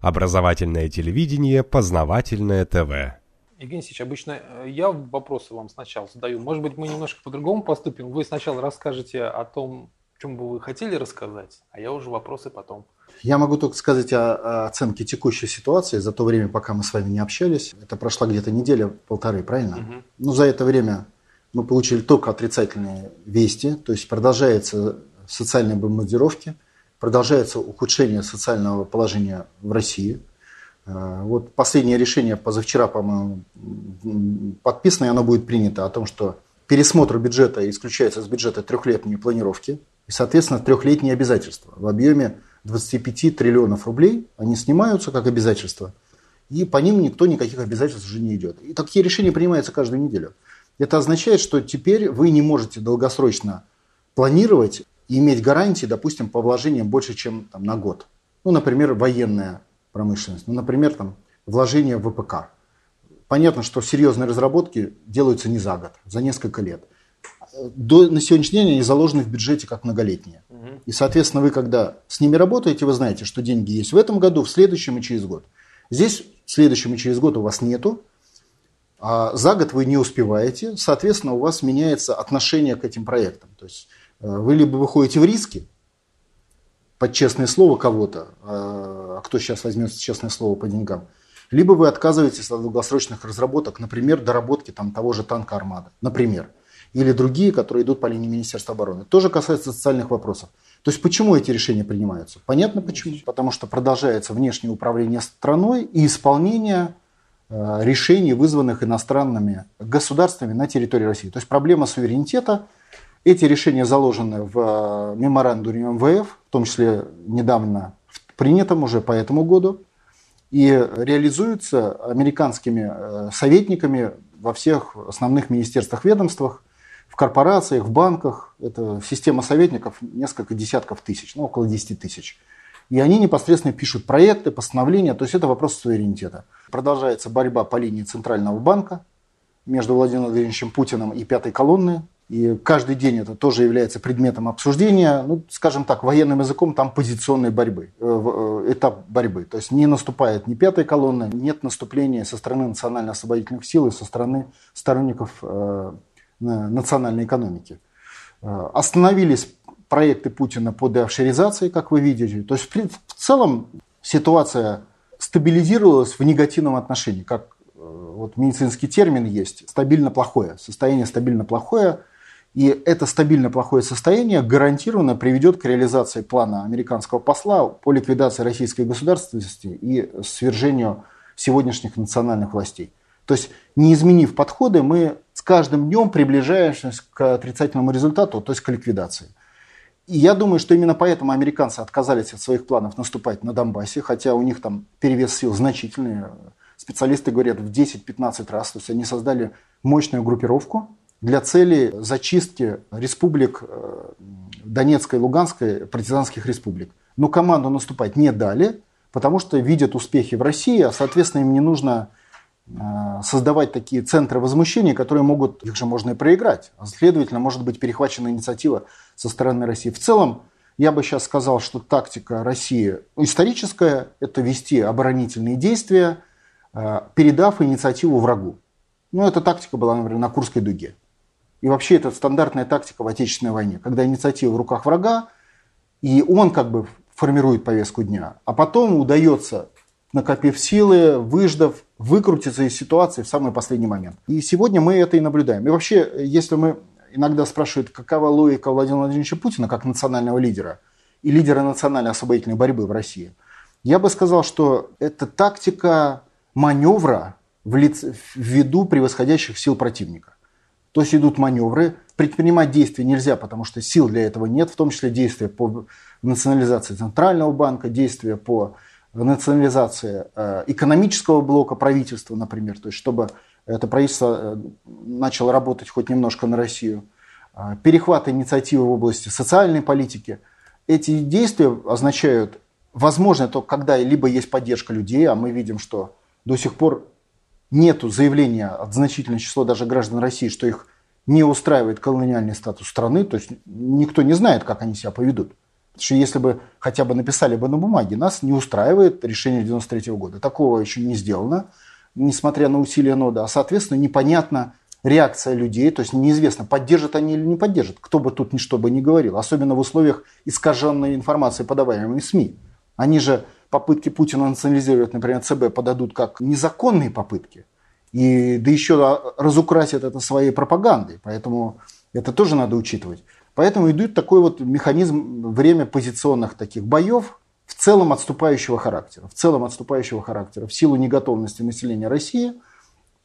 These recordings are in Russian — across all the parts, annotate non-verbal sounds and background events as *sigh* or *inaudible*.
Образовательное телевидение, познавательное ТВ. Евгений Сич, обычно э, я вопросы вам сначала задаю. Может быть, мы немножко по-другому поступим. Вы сначала расскажете о том, о чем бы вы хотели рассказать, а я уже вопросы потом. Я могу только сказать о, о оценке текущей ситуации за то время, пока мы с вами не общались. Это прошла где-то неделя-полторы, правильно? Угу. Ну, за это время мы получили только отрицательные вести, то есть продолжается социальные бомбардировки, продолжается ухудшение социального положения в России. Э, вот последнее решение позавчера, по-моему, подписано, и оно будет принято о том, что пересмотр бюджета исключается с бюджета трехлетние планировки и, соответственно, трехлетние обязательства в объеме 25 триллионов рублей. Они снимаются как обязательства, и по ним никто никаких обязательств уже не идет. И такие решения принимаются каждую неделю. Это означает, что теперь вы не можете долгосрочно планировать и иметь гарантии, допустим, по вложениям больше, чем там, на год. Ну, например, военная промышленность, ну, например, там, вложение в ВПК. Понятно, что серьезные разработки делаются не за год, за несколько лет. До, на сегодняшний день они заложены в бюджете как многолетние. И, соответственно, вы, когда с ними работаете, вы знаете, что деньги есть в этом году, в следующем и через год. Здесь в следующем и через год у вас нету, а за год вы не успеваете, соответственно, у вас меняется отношение к этим проектам. То есть вы либо выходите в риски, под честное слово кого-то, а, а кто сейчас возьмет честное слово по деньгам, либо вы отказываетесь от долгосрочных разработок, например, доработки там, того же танка «Армада», например, или другие, которые идут по линии Министерства обороны. Тоже касается социальных вопросов. То есть почему эти решения принимаются? Понятно почему. Потому что продолжается внешнее управление страной и исполнение Э, решений, вызванных иностранными государствами на территории России. То есть проблема суверенитета. Эти решения заложены в э, меморандуме МВФ, в том числе недавно принятом уже по этому году, и реализуются американскими э, советниками во всех основных министерствах, ведомствах, в корпорациях, в банках. Это система советников несколько десятков тысяч, ну, около 10 тысяч. И они непосредственно пишут проекты, постановления, то есть это вопрос суверенитета. Продолжается борьба по линии Центрального банка между Владимиром Владимировичем Путиным и пятой колонной. И каждый день это тоже является предметом обсуждения, ну, скажем так, военным языком там позиционной борьбы, э, э, этап борьбы. То есть не наступает ни пятая колонна, нет наступления со стороны национально-освободительных сил и со стороны сторонников э, национальной экономики. Остановились проекты Путина по деофшоризации, как вы видите. То есть в целом ситуация стабилизировалась в негативном отношении, как вот медицинский термин есть, стабильно плохое, состояние стабильно плохое, и это стабильно плохое состояние гарантированно приведет к реализации плана американского посла по ликвидации российской государственности и свержению сегодняшних национальных властей. То есть, не изменив подходы, мы с каждым днем приближаемся к отрицательному результату, то есть к ликвидации. И я думаю, что именно поэтому американцы отказались от своих планов наступать на Донбассе, хотя у них там перевес сил значительный. Специалисты говорят в 10-15 раз. То есть они создали мощную группировку для цели зачистки республик э, Донецкой и Луганской, партизанских республик. Но команду наступать не дали, потому что видят успехи в России, а соответственно им не нужно Э, создавать такие центры возмущения, которые могут, их же можно и проиграть. А следовательно, может быть перехвачена инициатива со стороны России. В целом, я бы сейчас сказал, что тактика России историческая – это вести оборонительные действия, э, передав инициативу врагу. Ну, эта тактика была, например, на Курской дуге. И вообще это стандартная тактика в Отечественной войне, когда инициатива в руках врага, и он как бы формирует повестку дня, а потом удается накопив силы, выждав, выкрутиться из ситуации в самый последний момент. И сегодня мы это и наблюдаем. И вообще, если мы иногда спрашивают, какова логика Владимира Владимировича Путина как национального лидера и лидера национальной освободительной борьбы в России, я бы сказал, что это тактика маневра в, лице, в виду превосходящих сил противника. То есть идут маневры, предпринимать действия нельзя, потому что сил для этого нет, в том числе действия по национализации Центрального банка, действия по национализации э, экономического блока правительства, например, то есть чтобы это правительство э, начало работать хоть немножко на Россию, э, перехват инициативы в области социальной политики. Эти действия означают, возможно, только когда либо есть поддержка людей, а мы видим, что до сих пор нет заявления от значительного числа даже граждан России, что их не устраивает колониальный статус страны, то есть никто не знает, как они себя поведут. Потому что если бы хотя бы написали бы на бумаге, нас не устраивает решение 93 года. Такого еще не сделано, несмотря на усилия нода. А, соответственно, непонятно реакция людей, то есть неизвестно, поддержат они или не поддержат, кто бы тут ни что бы ни говорил. Особенно в условиях искаженной информации, подаваемой СМИ. Они же попытки Путина национализировать, например, ЦБ подадут как незаконные попытки. И, да еще разукрасят это своей пропагандой. Поэтому это тоже надо учитывать. Поэтому идет такой вот механизм время позиционных таких боев, в целом отступающего характера. В целом отступающего характера. В силу неготовности населения России,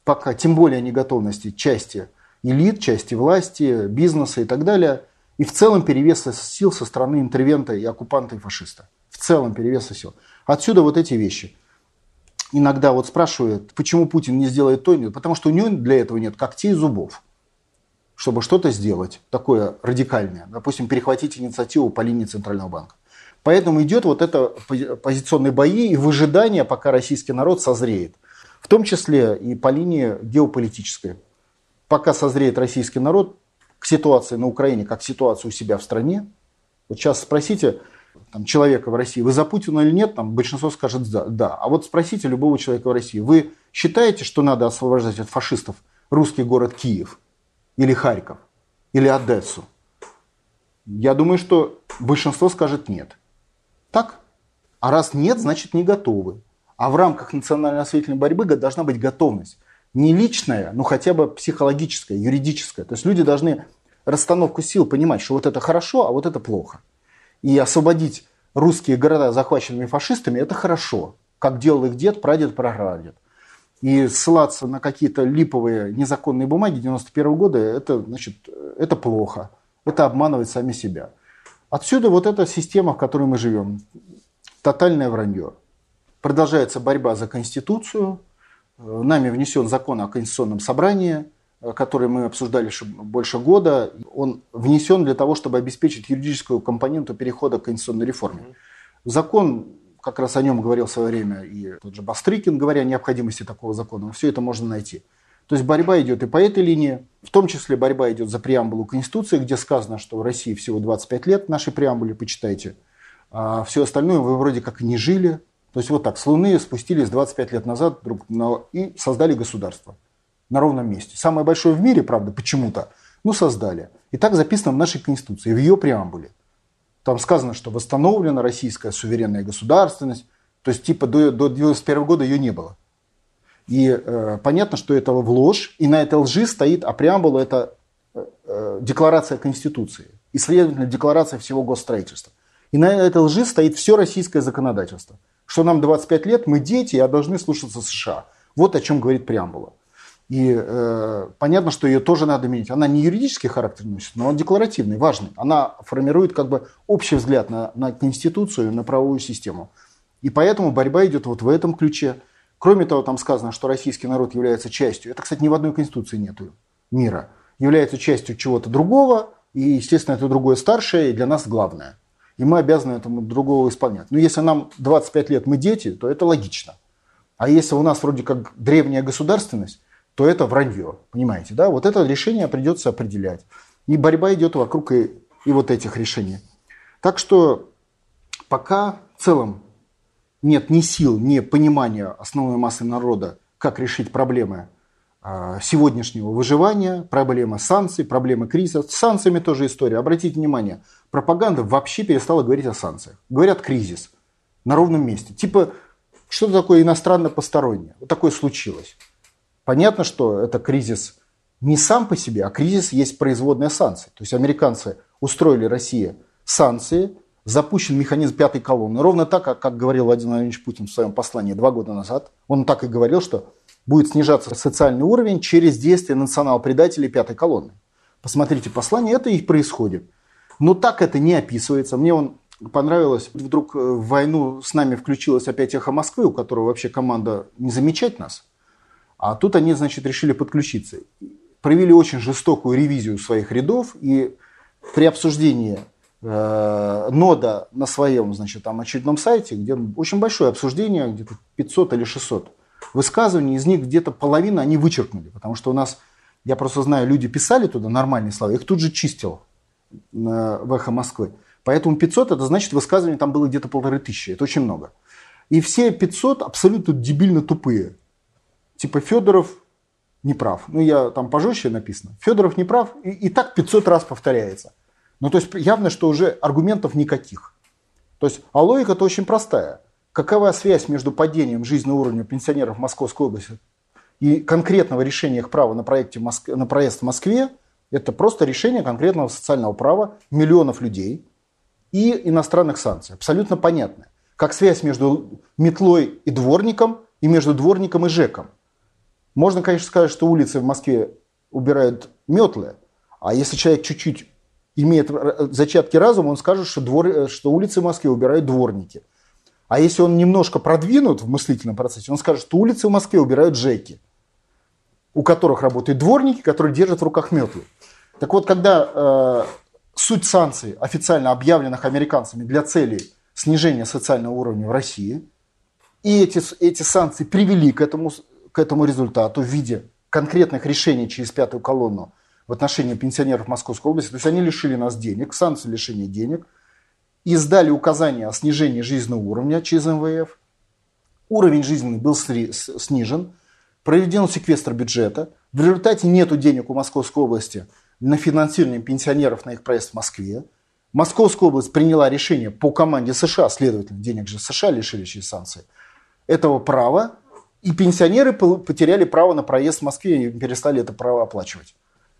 пока, тем более неготовности части элит, части власти, бизнеса и так далее, и в целом перевеса сил со стороны интервента и оккупанта и фашиста. В целом перевеса сил. Отсюда вот эти вещи. Иногда вот спрашивают, почему Путин не сделает то, потому что у него для этого нет когтей и зубов чтобы что-то сделать такое радикальное, допустим, перехватить инициативу по линии Центрального банка. Поэтому идет вот это позиционные бои и выжидание, пока российский народ созреет. В том числе и по линии геополитической. Пока созреет российский народ к ситуации на Украине, как ситуацию у себя в стране. Вот сейчас спросите там, человека в России, вы за Путина или нет, там большинство скажет да, да. А вот спросите любого человека в России, вы считаете, что надо освобождать от фашистов русский город Киев? или Харьков, или Одессу? Я думаю, что большинство скажет нет. Так? А раз нет, значит не готовы. А в рамках национально-осветительной борьбы должна быть готовность. Не личная, но хотя бы психологическая, юридическая. То есть люди должны расстановку сил понимать, что вот это хорошо, а вот это плохо. И освободить русские города, захваченными фашистами, это хорошо. Как делал их дед, прадед, прапрадед. И ссылаться на какие-то липовые незаконные бумаги 91 года, это, значит, это плохо. Это обманывать сами себя. Отсюда вот эта система, в которой мы живем. Тотальное вранье. Продолжается борьба за Конституцию. Нами внесен закон о Конституционном собрании, который мы обсуждали больше года. Он внесен для того, чтобы обеспечить юридическую компоненту перехода к конституционной реформе. Закон как раз о нем говорил в свое время и тот же Бастрыкин, говоря о необходимости такого закона. Все это можно найти. То есть борьба идет и по этой линии, в том числе борьба идет за преамбулу Конституции, где сказано, что в России всего 25 лет нашей преамбуле, почитайте. А все остальное вы вроде как и не жили. То есть вот так, с Луны спустились 25 лет назад друг на, и создали государство на ровном месте. Самое большое в мире, правда, почему-то, но создали. И так записано в нашей Конституции, в ее преамбуле. Там сказано, что восстановлена российская суверенная государственность. То есть типа до, до 91 года ее не было. И э, понятно, что это в ложь, и на этой лжи стоит, а преамбула это э, э, декларация Конституции и, следовательно, декларация всего госстроительства. И на этой лжи стоит все российское законодательство. Что нам 25 лет, мы дети, а должны слушаться США. Вот о чем говорит преамбула. И э, понятно, что ее тоже надо менять. Она не юридический характер носит, но он декларативный, важный. Она формирует как бы общий взгляд на, на Конституцию, на правовую систему. И поэтому борьба идет вот в этом ключе. Кроме того, там сказано, что российский народ является частью. Это, кстати, ни в одной конституции нету мира. Является частью чего-то другого, и, естественно, это другое старшее, и для нас главное. И мы обязаны этому другого исполнять. Но если нам 25 лет мы дети, то это логично. А если у нас вроде как древняя государственность, то это вранье. Понимаете, да? Вот это решение придется определять. И борьба идет вокруг и, и вот этих решений. Так что пока в целом нет ни сил, ни понимания основной массы народа, как решить проблемы сегодняшнего выживания, проблемы санкций, проблемы кризиса. С санкциями тоже история. Обратите внимание, пропаганда вообще перестала говорить о санкциях. Говорят кризис на ровном месте. Типа, что такое иностранно-постороннее? Вот такое случилось. Понятно, что это кризис не сам по себе, а кризис есть производная санкций. То есть американцы устроили России санкции, запущен механизм пятой колонны. Ровно так, как говорил Владимир Владимирович Путин в своем послании два года назад. Он так и говорил, что будет снижаться социальный уровень через действие национал-предателей пятой колонны. Посмотрите послание, это и происходит. Но так это не описывается. Мне он понравилось. Вдруг в войну с нами включилась опять эхо Москвы, у которого вообще команда не замечать нас. А тут они, значит, решили подключиться. Провели очень жестокую ревизию своих рядов и при обсуждении э, нода на своем, значит, там очередном сайте, где очень большое обсуждение, где-то 500 или 600 высказываний, из них где-то половина они вычеркнули, потому что у нас, я просто знаю, люди писали туда нормальные слова, их тут же чистил э, в «Эхо Москвы. Поэтому 500 это значит высказывание там было где-то полторы тысячи. Это очень много. И все 500 абсолютно дебильно тупые. Типа Федоров не прав. Ну, я там пожестче написано. Федоров не прав, и, и так 500 раз повторяется. Ну, то есть явно, что уже аргументов никаких. То есть, а логика-то очень простая. Какова связь между падением жизненного уровня пенсионеров Московской области и конкретного решения их права на, проекте Моск... на проезд в Москве? Это просто решение конкретного социального права миллионов людей и иностранных санкций. Абсолютно понятно. Как связь между метлой и дворником, и между дворником и ЖЭКом. Можно, конечно, сказать, что улицы в Москве убирают метлы, а если человек чуть-чуть имеет зачатки разума, он скажет, что, двор, что улицы в Москве убирают дворники. А если он немножко продвинут в мыслительном процессе, он скажет, что улицы в Москве убирают джеки, у которых работают дворники, которые держат в руках метлы. Так вот, когда э, суть санкций, официально объявленных американцами для целей снижения социального уровня в России, и эти, эти санкции привели к этому, к этому результату в виде конкретных решений через пятую колонну – в отношении пенсионеров Московской области. То есть они лишили нас денег, санкции лишения денег, издали указания о снижении жизненного уровня через МВФ. Уровень жизненный был снижен, проведен секвестр бюджета. В результате нет денег у Московской области на финансирование пенсионеров на их проезд в Москве. Московская область приняла решение по команде США, следовательно, денег же США лишили через санкции, этого права, и пенсионеры потеряли право на проезд в Москве и перестали это право оплачивать.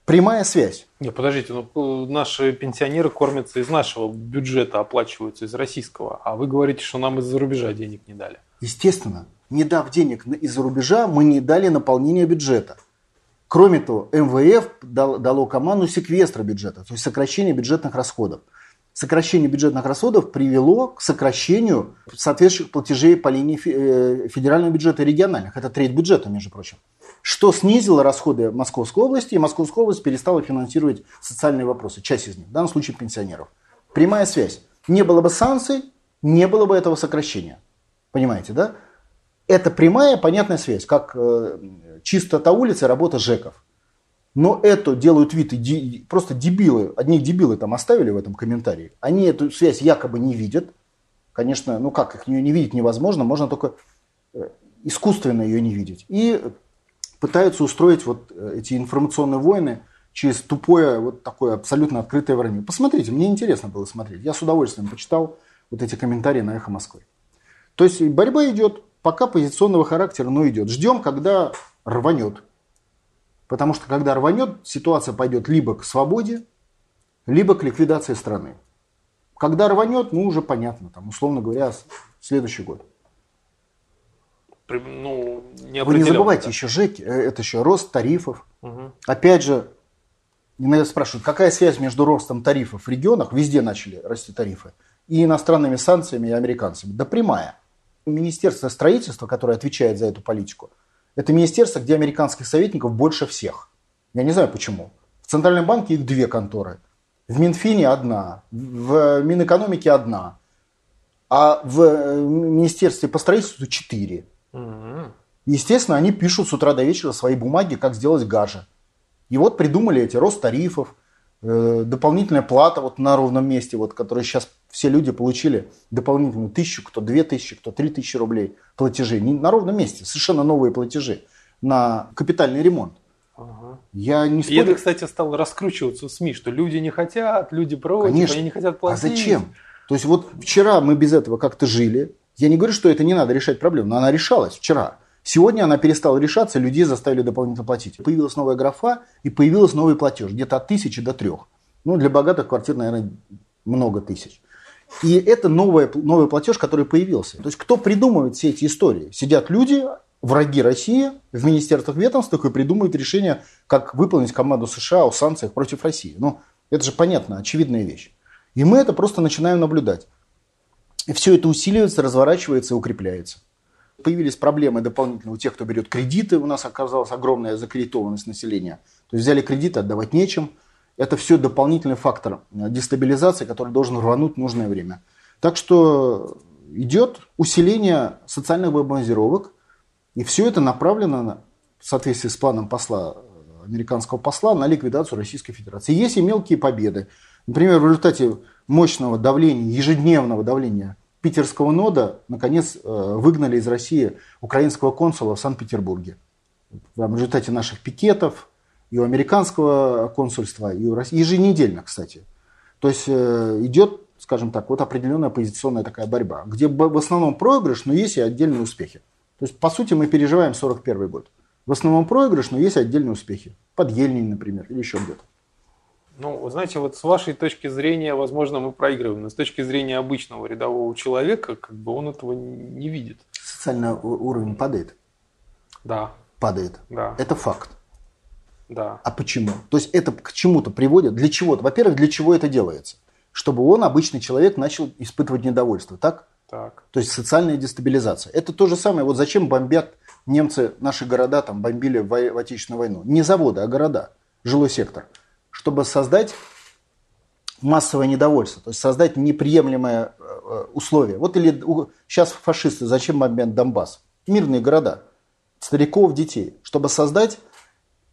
Прямая связь. Не, подождите, ну э, наши пенсионеры кормятся из нашего бюджета, оплачиваются из российского, а вы говорите, что нам из-за рубежа денег не дали. Естественно, не дав денег из-за рубежа, мы не дали наполнение бюджета. Кроме того, МВФ дало команду секвестра бюджета, то есть сокращение бюджетных расходов. Сокращение бюджетных расходов привело к сокращению соответствующих платежей по линии э, федерального бюджета и региональных. Это треть бюджета, между прочим что снизило расходы Московской области, и Московская область перестала финансировать социальные вопросы, часть из них, в данном случае пенсионеров. Прямая связь. Не было бы санкций, не было бы этого сокращения. Понимаете, да? Это прямая, понятная связь, как э, чистота улицы, работа ЖЭКов. Но это делают вид, и просто дебилы, одни дебилы там оставили в этом комментарии. Они эту связь якобы не видят. Конечно, ну как, их не видеть невозможно, можно только э, искусственно ее не видеть. И пытаются устроить вот э, эти информационные войны через тупое, вот такое абсолютно открытое вранье. Посмотрите, мне интересно было смотреть. Я с удовольствием почитал вот эти комментарии на «Эхо Москвы». То есть борьба идет, пока позиционного характера, но идет. Ждем, когда рванет. Потому что когда рванет, ситуация пойдет либо к свободе, либо к ликвидации страны. Когда рванет, ну уже понятно, там, условно говоря, следующий год ну, не Вы не забывайте, да. еще ЖЭКи, э, это еще рост тарифов. Угу. Опять же, иногда спрашивают, какая связь между ростом тарифов в регионах, везде начали расти тарифы, и иностранными санкциями и американцами? Да прямая. Министерство строительства, которое отвечает за эту политику, это министерство, где американских советников больше всех. Я не знаю почему. В Центральном банке их две конторы. В Минфине одна, в Минэкономике одна, а в э, Министерстве по строительству четыре. Естественно, они пишут с утра до вечера свои бумаги, как сделать гаже. И вот придумали эти рост тарифов, э, дополнительная плата вот на ровном месте, вот, которые сейчас все люди получили дополнительную тысячу, кто две тысячи, кто три тысячи рублей платежей. Не на ровном месте, совершенно новые платежи на капитальный ремонт. Ага. Я не спорю. И это, кстати, стало раскручиваться в СМИ, что люди не хотят, люди против, Конечно. они не хотят платить. А зачем? То есть вот вчера мы без этого как-то жили, я не говорю, что это не надо решать проблему, но она решалась вчера. Сегодня она перестала решаться, людей заставили дополнительно платить. Появилась новая графа и появился новый платеж, где-то от тысячи до трех. Ну, для богатых квартир, наверное, много тысяч. И это новый, новый платеж, который появился. То есть кто придумывает все эти истории? Сидят люди, враги России в министерствах ведомствах и придумывают решение, как выполнить команду США о санкциях против России. Ну, это же понятно, очевидная вещь. И мы это просто начинаем наблюдать. И все это усиливается, разворачивается и укрепляется. Появились проблемы дополнительно у тех, кто берет кредиты. У нас оказалась огромная закредитованность населения. То есть взяли кредиты, отдавать нечем. Это все дополнительный фактор дестабилизации, который должен рвануть нужное время. Так что идет усиление социальных бомбардировок. И все это направлено в соответствии с планом посла, американского посла на ликвидацию Российской Федерации. Есть и мелкие победы. Например, в результате мощного давления, ежедневного давления питерского нода, наконец, э, выгнали из России украинского консула в Санкт-Петербурге. В результате наших пикетов, и у американского консульства, и у России. Еженедельно, кстати. То есть э, идет, скажем так, вот определенная оппозиционная такая борьба, где в основном проигрыш, но есть и отдельные успехи. То есть, по сути, мы переживаем 41 год. В основном проигрыш, но есть отдельные успехи. Под Ельнин, например, или еще где-то. Ну, знаете, вот с вашей точки зрения, возможно, мы проигрываем, но с точки зрения обычного рядового человека, как бы он этого не видит. Социальный уровень падает? Да. Падает? Да. Это факт. Да. А почему? То есть это к чему-то приводит? Для чего-то? Во-первых, для чего это делается? Чтобы он, обычный человек, начал испытывать недовольство, так? Так. То есть социальная дестабилизация. Это то же самое. Вот зачем бомбят немцы наши города, там бомбили в, в Отечественную войну? Не заводы, а города, жилой сектор чтобы создать массовое недовольство, то есть создать неприемлемое э, условие. Вот или сейчас фашисты зачем бомбят Донбасс? Мирные города, стариков, детей, чтобы создать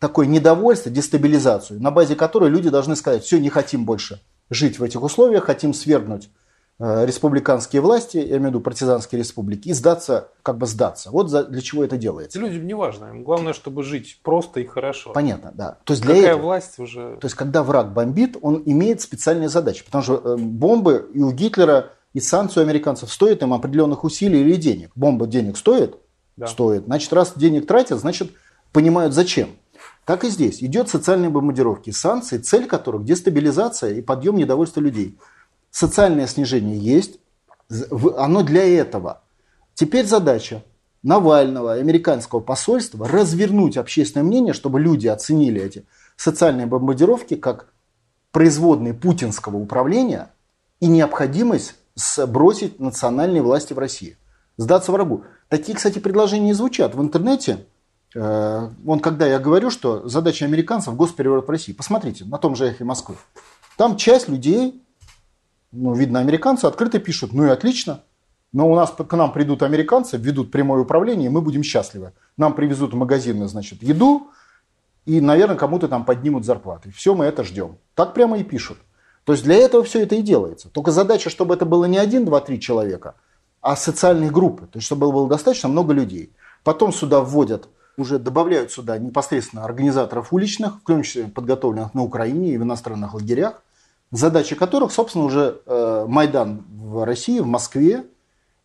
такое недовольство, дестабилизацию, на базе которой люди должны сказать, все, не хотим больше жить в этих условиях, хотим свергнуть Э, республиканские власти, я имею в виду партизанские республики, и сдаться, как бы сдаться. Вот за, для чего это делается. Людям не важно, им главное, чтобы жить просто и хорошо. Понятно, да. То есть для Какая этого, власть уже... То есть когда враг бомбит, он имеет специальные задачи, потому что э, бомбы и у Гитлера, и санкции у американцев стоят им определенных усилий или денег. Бомба денег стоит? Да. Стоит. Значит, раз денег тратят, значит, понимают зачем. Так и здесь. Идет социальные бомбардировки, санкции, цель которых дестабилизация и подъем недовольства людей социальное снижение есть, оно для этого. Теперь задача Навального, американского посольства развернуть общественное мнение, чтобы люди оценили эти социальные бомбардировки как производные путинского управления и необходимость сбросить национальные власти в России. Сдаться врагу. Такие, кстати, предложения звучат в интернете. Э, вон, когда я говорю, что задача американцев – госпереворот в России. Посмотрите, на том же эхе Москвы. Там часть людей ну, видно, американцы открыто пишут, ну и отлично, но у нас к нам придут американцы, введут прямое управление, и мы будем счастливы. Нам привезут в магазины, значит, еду, и, наверное, кому-то там поднимут зарплаты. Все мы это ждем. Так прямо и пишут. То есть для этого все это и делается. Только задача, чтобы это было не один, два, три человека, а социальные группы. То есть чтобы было достаточно много людей. Потом сюда вводят, уже добавляют сюда непосредственно организаторов уличных, в том числе подготовленных на Украине и в иностранных лагерях задачи которых, собственно, уже э, Майдан в России, в Москве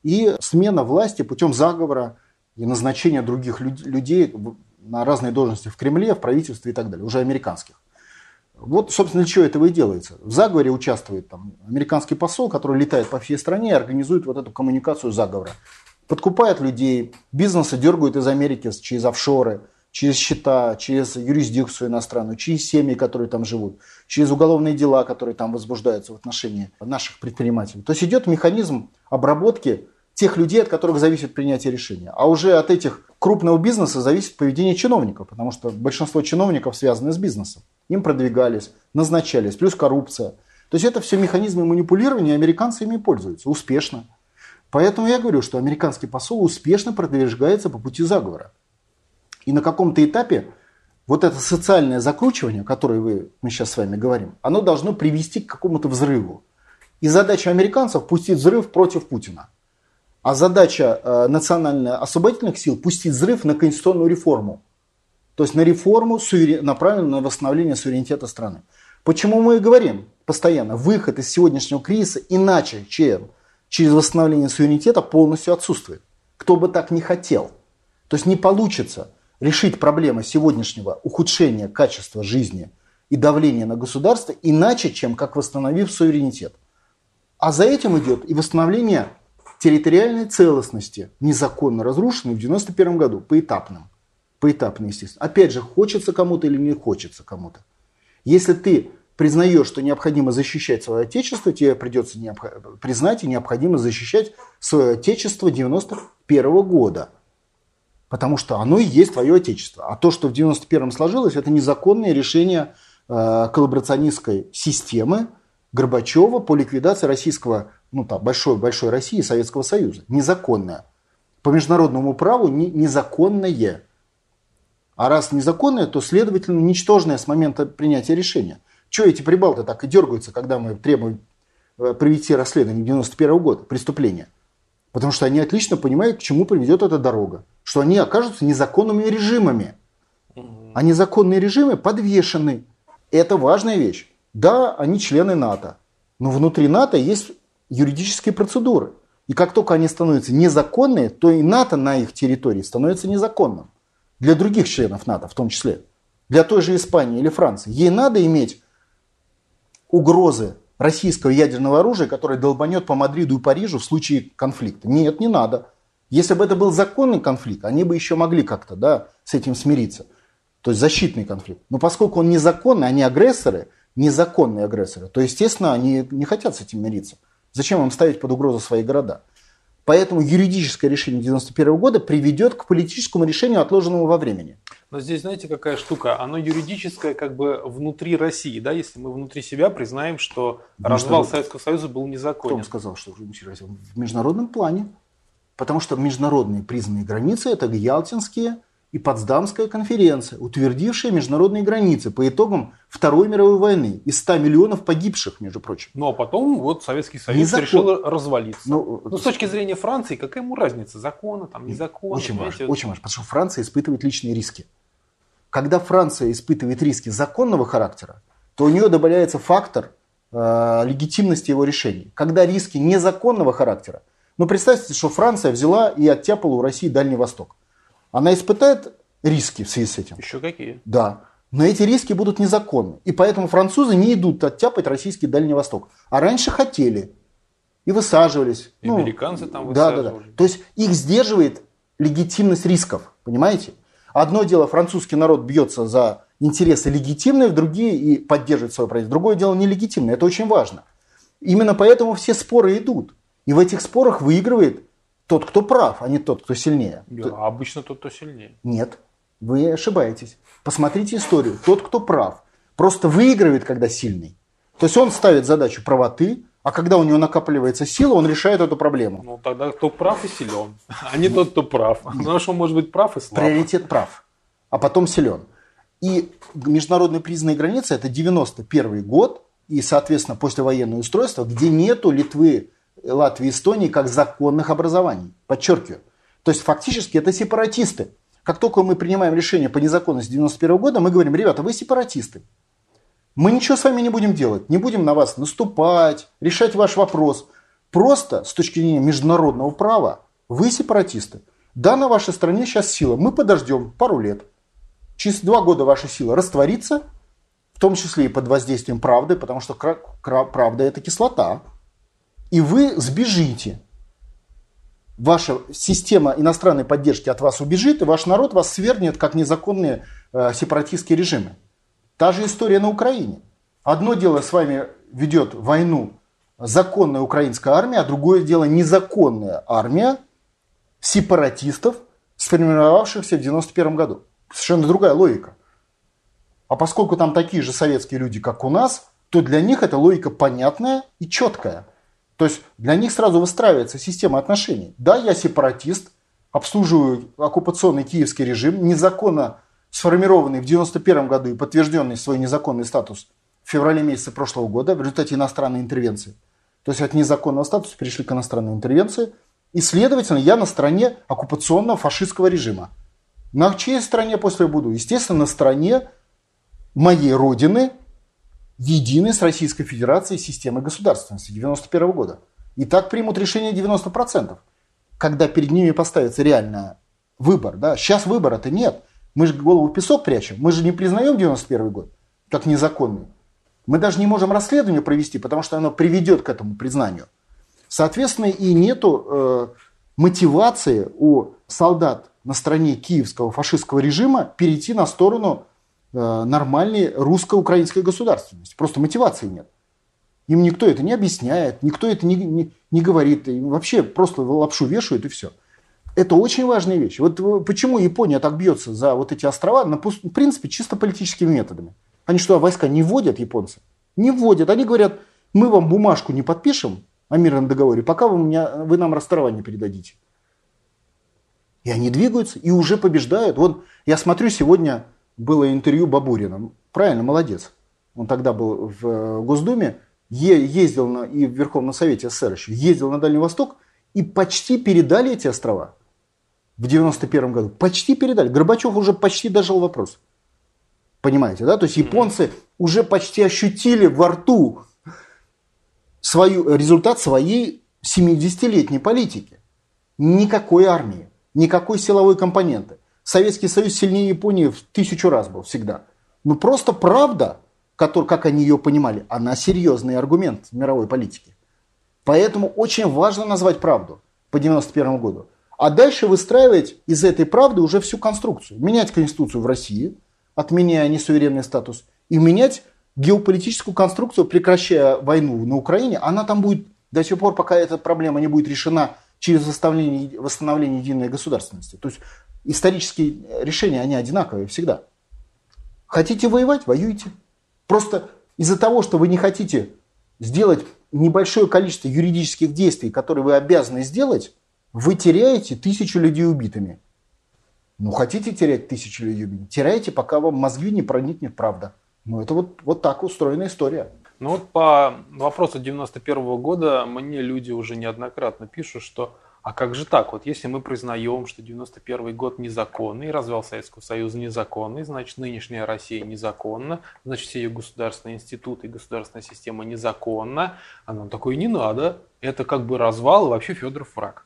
и смена власти путем заговора и назначения других людей на разные должности в Кремле, в правительстве и так далее, уже американских. Вот, собственно, для чего этого и делается. В заговоре участвует там, американский посол, который летает по всей стране и организует вот эту коммуникацию заговора. Подкупает людей, бизнесы дергают из Америки через офшоры – через счета, через юрисдикцию иностранную, через семьи, которые там живут, через уголовные дела, которые там возбуждаются в отношении наших предпринимателей. То есть идет механизм обработки тех людей, от которых зависит принятие решения. А уже от этих крупного бизнеса зависит поведение чиновников, потому что большинство чиновников связаны с бизнесом. Им продвигались, назначались, плюс коррупция. То есть это все механизмы манипулирования, американцы ими пользуются успешно. Поэтому я говорю, что американский посол успешно продвигается по пути заговора. И на каком-то этапе вот это социальное закручивание, о которое вы, мы сейчас с вами говорим, оно должно привести к какому-то взрыву. И задача американцев пустить взрыв против Путина. А задача э, национально-освободительных сил пустить взрыв на конституционную реформу. То есть на реформу, направленную на восстановление суверенитета страны. Почему мы и говорим постоянно, выход из сегодняшнего кризиса иначе, чем через восстановление суверенитета, полностью отсутствует. Кто бы так не хотел. То есть не получится решить проблемы сегодняшнего ухудшения качества жизни и давления на государство иначе, чем как восстановив суверенитет. А за этим идет и восстановление территориальной целостности, незаконно разрушенной в 1991 году, поэтапным. Поэтапно, естественно. Опять же, хочется кому-то или не хочется кому-то. Если ты признаешь, что необходимо защищать свое отечество, тебе придется признать и необходимо защищать свое отечество 91 года – Потому что оно и есть твое отечество. А то, что в 91-м сложилось, это незаконное решение э, коллаборационистской системы Горбачева по ликвидации российского, ну там, большой, большой России и Советского Союза. Незаконное. По международному праву не, незаконное. А раз незаконное, то, следовательно, ничтожное с момента принятия решения. Чего эти прибалты так и дергаются, когда мы требуем э, провести расследование 91 года, преступления? Потому что они отлично понимают, к чему приведет эта дорога. Что они окажутся незаконными режимами. А незаконные режимы подвешены. Это важная вещь. Да, они члены НАТО. Но внутри НАТО есть юридические процедуры. И как только они становятся незаконные, то и НАТО на их территории становится незаконным. Для других членов НАТО в том числе. Для той же Испании или Франции. Ей надо иметь угрозы российского ядерного оружия, которое долбанет по Мадриду и Парижу в случае конфликта. Нет, не надо. Если бы это был законный конфликт, они бы еще могли как-то да, с этим смириться. То есть защитный конфликт. Но поскольку он незаконный, они агрессоры, незаконные агрессоры, то, естественно, они не хотят с этим мириться. Зачем им ставить под угрозу свои города? Поэтому юридическое решение 1991 года приведет к политическому решению, отложенному во времени. Но здесь, знаете, какая штука? Оно юридическое как бы внутри России, да, если мы внутри себя признаем, что развал Советского Союза был незаконен. Кто сказал, что? В международном плане. Потому что международные признанные границы – это Ялтинские и Потсдамская конференция, утвердившая международные границы по итогам Второй мировой войны из 100 миллионов погибших, между прочим. Ну а потом вот Советский Союз Незакон... решил развалиться. Ну, ну, с точки зрения Франции, какая ему разница? Законы, там, не законы? Очень важно, очень важно, потому что Франция испытывает личные риски. Когда Франция испытывает риски законного характера, то у нее добавляется фактор э, легитимности его решений. Когда риски незаконного характера, ну представьте, что Франция взяла и оттяпала у России Дальний Восток. Она испытает риски в связи с этим. Еще какие? Да. Но эти риски будут незаконны. И поэтому французы не идут оттяпать российский Дальний Восток. А раньше хотели. И высаживались. И ну, американцы там высаживали. Да, да, да. То есть их сдерживает легитимность рисков. Понимаете? Одно дело, французский народ бьется за интересы легитимные, другие и поддерживает свое правительство. Другое дело нелегитимное. Это очень важно. Именно поэтому все споры идут. И в этих спорах выигрывает тот, кто прав, а не тот, кто сильнее. Да, обычно тот, кто сильнее. Нет, вы ошибаетесь. Посмотрите историю. Тот, кто прав, просто выигрывает, когда сильный. То есть он ставит задачу правоты, а когда у него накапливается сила, он решает эту проблему. Ну тогда кто прав и силен, *laughs* а не тот, кто прав. Потому что он может быть прав и слаб. Приоритет прав, а потом силен. И международные признанные границы это 91 год и, соответственно, послевоенное устройство, где нету Литвы, Латвии и Эстонии как законных образований. Подчеркиваю. То есть фактически это сепаратисты. Как только мы принимаем решение по незаконности 91 года, мы говорим, ребята, вы сепаратисты. Мы ничего с вами не будем делать, не будем на вас наступать, решать ваш вопрос. Просто с точки зрения международного права вы сепаратисты. Да, на вашей стране сейчас сила. Мы подождем пару лет. Через два года ваша сила растворится, в том числе и под воздействием правды, потому что правда это кислота. И вы сбежите. Ваша система иностранной поддержки от вас убежит, и ваш народ вас свергнет как незаконные э, сепаратистские режимы. Та же история на Украине. Одно дело с вами ведет войну законная украинская армия, а другое дело незаконная армия сепаратистов, сформировавшихся в 91 году. Совершенно другая логика. А поскольку там такие же советские люди, как у нас, то для них эта логика понятная и четкая. То есть для них сразу выстраивается система отношений. Да, я сепаратист, обслуживаю оккупационный киевский режим, незаконно сформированный в 1991 году и подтвержденный свой незаконный статус в феврале месяце прошлого года в результате иностранной интервенции. То есть от незаконного статуса перешли к иностранной интервенции. И, следовательно, я на стороне оккупационного фашистского режима. На чьей стороне после буду? Естественно, на стороне моей родины, единой с Российской Федерацией системы государственности 91 года. И так примут решение 90%, когда перед ними поставится реально выбор. Да? Сейчас выбора-то нет. Мы же голову в песок прячем. Мы же не признаем 91 год как незаконный. Мы даже не можем расследование провести, потому что оно приведет к этому признанию. Соответственно, и нету э, мотивации у солдат на стороне киевского фашистского режима перейти на сторону нормальной русско-украинской государственности. Просто мотивации нет. Им никто это не объясняет, никто это не, не, не говорит. Им вообще просто лапшу вешают и все. Это очень важная вещь. Вот э, почему Япония так бьется за вот эти острова, на, в принципе, чисто политическими методами. Они что, войска не вводят, японцы? Не вводят. Они говорят, мы вам бумажку не подпишем о мирном договоре, пока вы, меня, вы нам острова не передадите. И они двигаются и уже побеждают. Вот я смотрю, сегодня было интервью Бабурина. Правильно, молодец. он тогда был в э, Госдуме, ездил на, и в Верховном Совете СССР еще, ездил на Дальний Восток и почти передали эти острова в 91 году. Почти передали. Горбачев уже почти дожил вопрос. Понимаете, да? То есть японцы уже почти ощутили во рту свою, результат своей 70-летней политики. Никакой армии, никакой силовой компоненты. Советский Союз сильнее Японии в тысячу раз был всегда. Ну просто правда, который, как они ее понимали, она серьезный аргумент в мировой политике. Поэтому очень важно назвать правду по 91 году. А дальше выстраивать из этой правды уже всю конструкцию. Менять конституцию в России, отменяя несуверенный статус, и менять геополитическую конструкцию, прекращая войну на Украине. Она там будет до сих пор, пока эта проблема не будет решена через восстановление, восстановление единой государственности. То есть исторические решения, они одинаковые всегда. Хотите воевать, воюйте. Просто из-за того, что вы не хотите сделать небольшое количество юридических действий, которые вы обязаны сделать, вы теряете тысячу людей убитыми. Ну, хотите терять тысячу людей убитыми? Теряете, пока вам мозги не проникнет правда. Ну, это вот, вот так устроена история. Ну вот по вопросу 91 -го года мне люди уже неоднократно пишут, что а как же так? Вот если мы признаем, что 91 год незаконный, развал Советского Союза незаконный, значит нынешняя Россия незаконна, значит все ее государственные институты и государственная система незаконна, а нам такое не надо. Это как бы развал и вообще Федоров враг.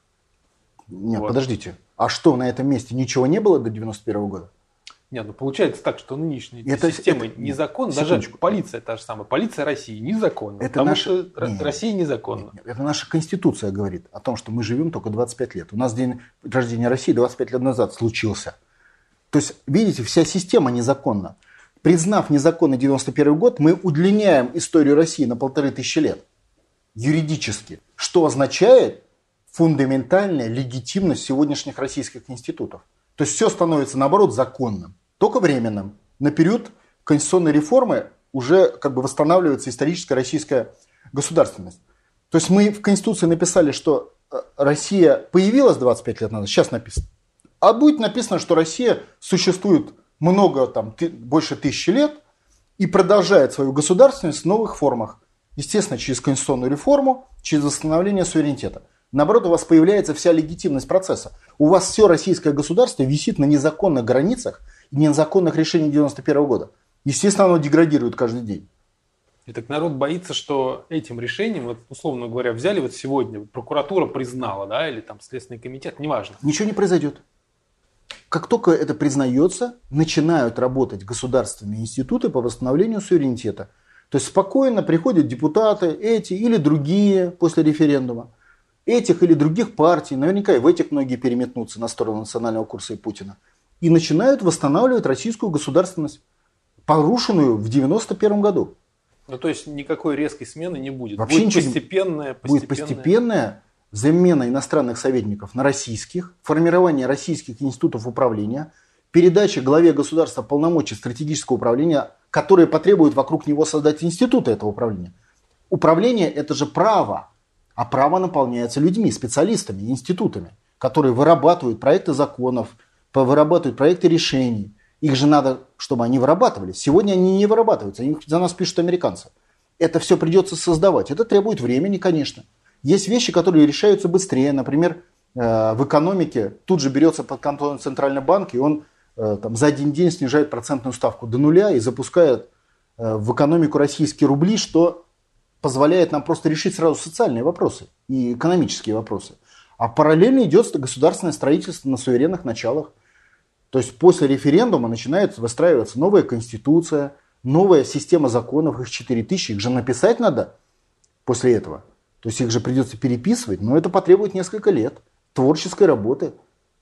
Нет, вот. подождите. А что, на этом месте ничего не было до 91 года? Нет, ну получается так, что нынешняя это, система это, незаконна. Даже полиция та же самая. Полиция России незаконна. Это потому наша, что нет, Россия незаконна. Нет, это наша конституция говорит о том, что мы живем только 25 лет. У нас день рождения России 25 лет назад случился. То есть, видите, вся система незаконна. Признав незаконный 91 год, мы удлиняем историю России на полторы тысячи лет. Юридически. Что означает фундаментальная легитимность сегодняшних российских институтов. То есть все становится, наоборот, законным только временным. На период конституционной реформы уже как бы восстанавливается историческая российская государственность. То есть мы в Конституции написали, что э, Россия появилась 25 лет назад, сейчас написано. А будет написано, что Россия существует много, там, больше тысячи лет и продолжает свою государственность в новых формах. Естественно, через конституционную реформу, через восстановление суверенитета. Наоборот, у вас появляется вся легитимность процесса. У вас все российское государство висит на незаконных границах – незаконных решений 91 года. Естественно, оно деградирует каждый день. И так народ боится, что этим решением, вот, условно говоря, взяли вот сегодня, прокуратура признала, да, или там Следственный комитет, неважно. Ничего не произойдет. Как только это признается, начинают работать государственные институты по восстановлению суверенитета. То есть спокойно приходят депутаты, эти или другие после референдума, этих или других партий, наверняка и в этих многие переметнутся на сторону национального курса и Путина – и начинают восстанавливать российскую государственность, порушенную в 1991 году. Ну, то есть никакой резкой смены не будет. Вообще будет постепенная, постепенная... Будет постепенная замена иностранных советников на российских, формирование российских институтов управления, передача главе государства полномочий стратегического управления, которые потребуют вокруг него создать институты этого управления. Управление – это же право, а право наполняется людьми, специалистами, институтами, которые вырабатывают проекты законов, вырабатывают проекты решений. Их же надо, чтобы они вырабатывались. Сегодня они не вырабатываются, их за нас пишут американцы. Это все придется создавать. Это требует времени, конечно. Есть вещи, которые решаются быстрее. Например, э, в экономике тут же берется под контроль Центральный банк, и он э, там, за один день снижает процентную ставку до нуля и запускает э, в экономику российские рубли, что позволяет нам просто решить сразу социальные вопросы и экономические вопросы. А параллельно идет государственное строительство на суверенных началах. То есть после референдума начинает выстраиваться новая конституция, новая система законов, их 4000, их же написать надо после этого. То есть их же придется переписывать, но это потребует несколько лет творческой работы,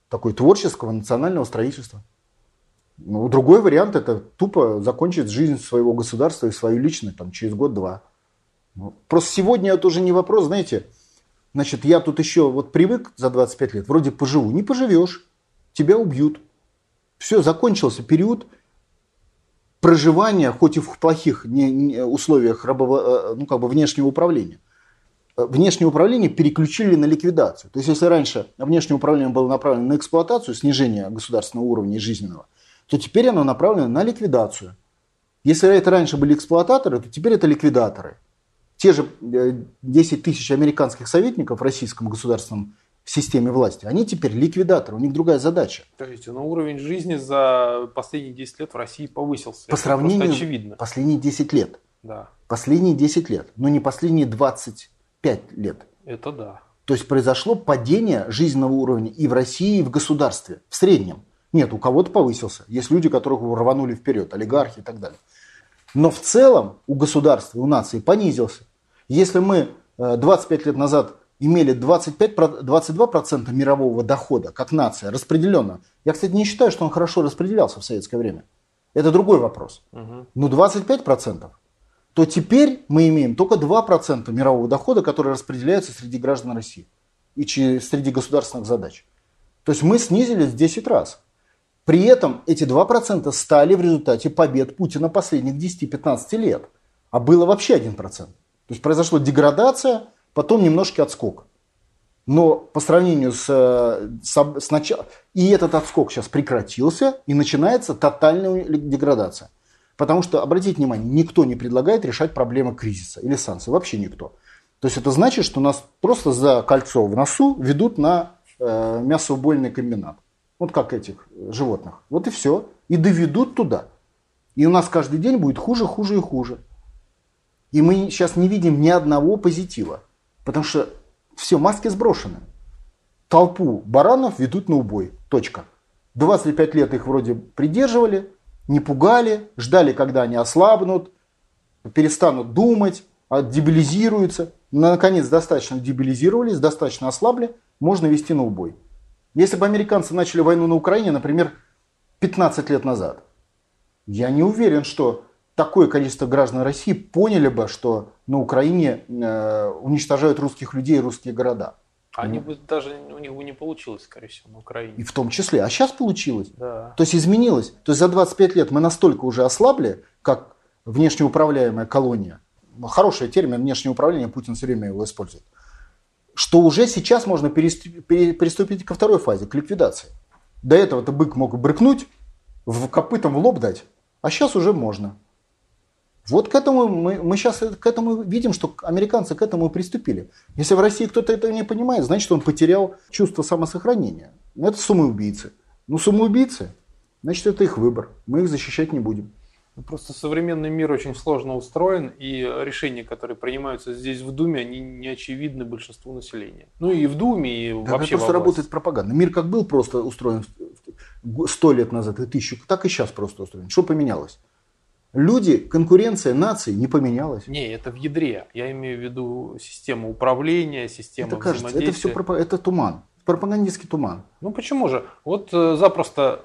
такой творческого национального строительства. Ну, другой вариант это тупо закончить жизнь своего государства и свою личную там, через год-два. Просто сегодня это уже не вопрос, знаете, Значит, я тут еще вот привык за 25 лет, вроде поживу. Не поживешь, тебя убьют. Все, закончился период проживания, хоть и в плохих условиях рабово, э, ну, как бы внешнего управления. Э, внешнее управление переключили на ликвидацию. То есть, если раньше внешнее управление было направлено на эксплуатацию, снижение государственного уровня жизненного, то теперь оно направлено на ликвидацию. Если это раньше были эксплуататоры, то теперь это ликвидаторы. Те же 10 э, тысяч американских советников в российском государственном системе власти, они теперь ликвидаторы, у них другая задача. То есть ну, уровень жизни за последние 10 лет в России повысился. По Это сравнению очевидно. последние 10 лет. Да, Последние 10 лет, но не последние 25 лет. это да. То есть произошло падение жизненного уровня и в России, и в государстве, в среднем. Нет, у кого-то повысился. Есть люди, которых рванули вперед, олигархи и так далее. Но в целом у государства, у нации понизился. Если мы э, 25 лет назад имели 25, про- 22% мирового дохода как нация распределенно, я, кстати, не считаю, что он хорошо распределялся в советское время. Это другой вопрос. Но 25%, то теперь мы имеем только 2% мирового дохода, который распределяется среди граждан России и среди государственных задач. То есть мы снизились в 10 раз. При этом эти 2% стали в результате побед Путина последних 10-15 лет. А было вообще 1%. То есть произошла деградация, потом немножко отскок. Но по сравнению с, э, с, с начала... И этот отскок сейчас прекратился, и начинается тотальная деградация. Потому что, обратите внимание, никто не предлагает решать проблемы кризиса или санкций. Вообще никто. То есть это значит, что нас просто за кольцо в носу ведут на э, мясоубойный комбинат. Вот как этих э, животных. Вот и все. И доведут туда. И у нас каждый день будет хуже, хуже и хуже. И мы сейчас не видим ни одного позитива. Потому что все, маски сброшены. Толпу баранов ведут на убой. Точка. 25 лет их вроде придерживали, не пугали, ждали, когда они ослабнут, перестанут думать, а дебилизируются. Наконец, достаточно дебилизировались, достаточно ослабли, можно вести на убой. Если бы американцы начали войну на Украине, например, 15 лет назад, я не уверен, что такое количество граждан России поняли бы, что на Украине э, уничтожают русских людей и русские города. Они бы даже у них бы не получилось, скорее всего, на И Украине. в том числе. А сейчас получилось. Да. То есть изменилось. То есть за 25 лет мы настолько уже ослабли, как внешнеуправляемая колония. Хороший термин внешнее управление, Путин все время его использует. Что уже сейчас можно переступ- пере- приступить ко второй фазе, к ликвидации. До этого-то бык мог брыкнуть, в копытом в лоб дать, а сейчас уже можно. Вот к этому мы, мы сейчас к этому видим, что американцы к этому и приступили. Если в России кто-то этого не понимает, значит он потерял чувство самосохранения. Ну, Это самоубийцы. Ну, самоубийцы, значит это их выбор. Мы их защищать не будем. Ну, Просто современный мир очень сложно устроен, и решения, которые принимаются здесь в Думе, они не очевидны большинству населения. Ну и в Думе, и Да, вообще просто во работает пропаганда. Мир как был просто устроен сто лет назад и тысячу, так и сейчас просто устроен. Что поменялось? Люди, конкуренция наций не поменялась. Не, это в ядре. Я имею в виду систему управления, систему Это кажется, это все это туман, пропагандистский туман. Ну почему же? Вот э, запросто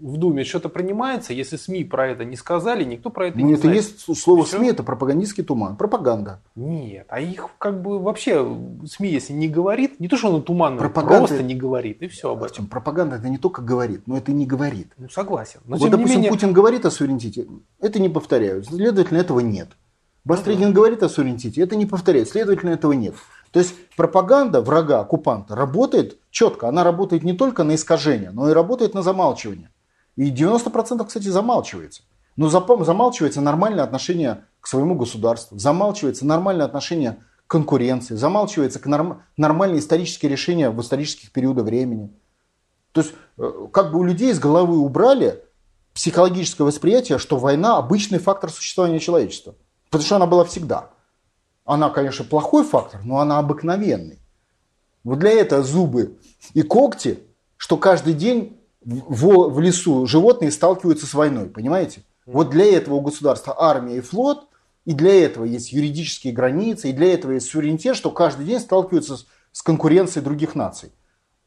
в Думе что-то принимается, если СМИ про это не сказали, никто про это Ну, не это знает. есть слово Всё? СМИ, это пропагандистский туман, пропаганда. Нет, а их как бы вообще СМИ, если не говорит, не то, что он туманно, Пропаганда- просто не говорит, и все об этом. Пропаганда это не только говорит, но это и не говорит. Ну согласен. Но вот, допустим, не менее, Путин говорит о суверенитете, это не повторяют. Следовательно, этого нет. Бастрыкин говорит о суверенитете, это не повторяет. Следовательно, этого нет. То есть пропаганда врага, оккупанта работает четко. Она работает не только на искажение, но и работает на замалчивание. И 90% кстати, замалчивается. Но запом- замалчивается нормальное отношение к своему государству, замалчивается нормальное отношение к конкуренции, замалчивается к норм- нормальные исторические решения в исторических периодах времени. То есть, э, как бы у людей из головы убрали психологическое восприятие, что война обычный фактор существования человечества. Потому что она была всегда. Она, конечно, плохой фактор, но она обыкновенный. Вот для этого зубы и когти, что каждый день в, в лесу животные сталкиваются с войной, понимаете? Вот для этого у государства армия и флот, и для этого есть юридические границы, и для этого есть суверенитет, что каждый день сталкиваются с, с конкуренцией других наций.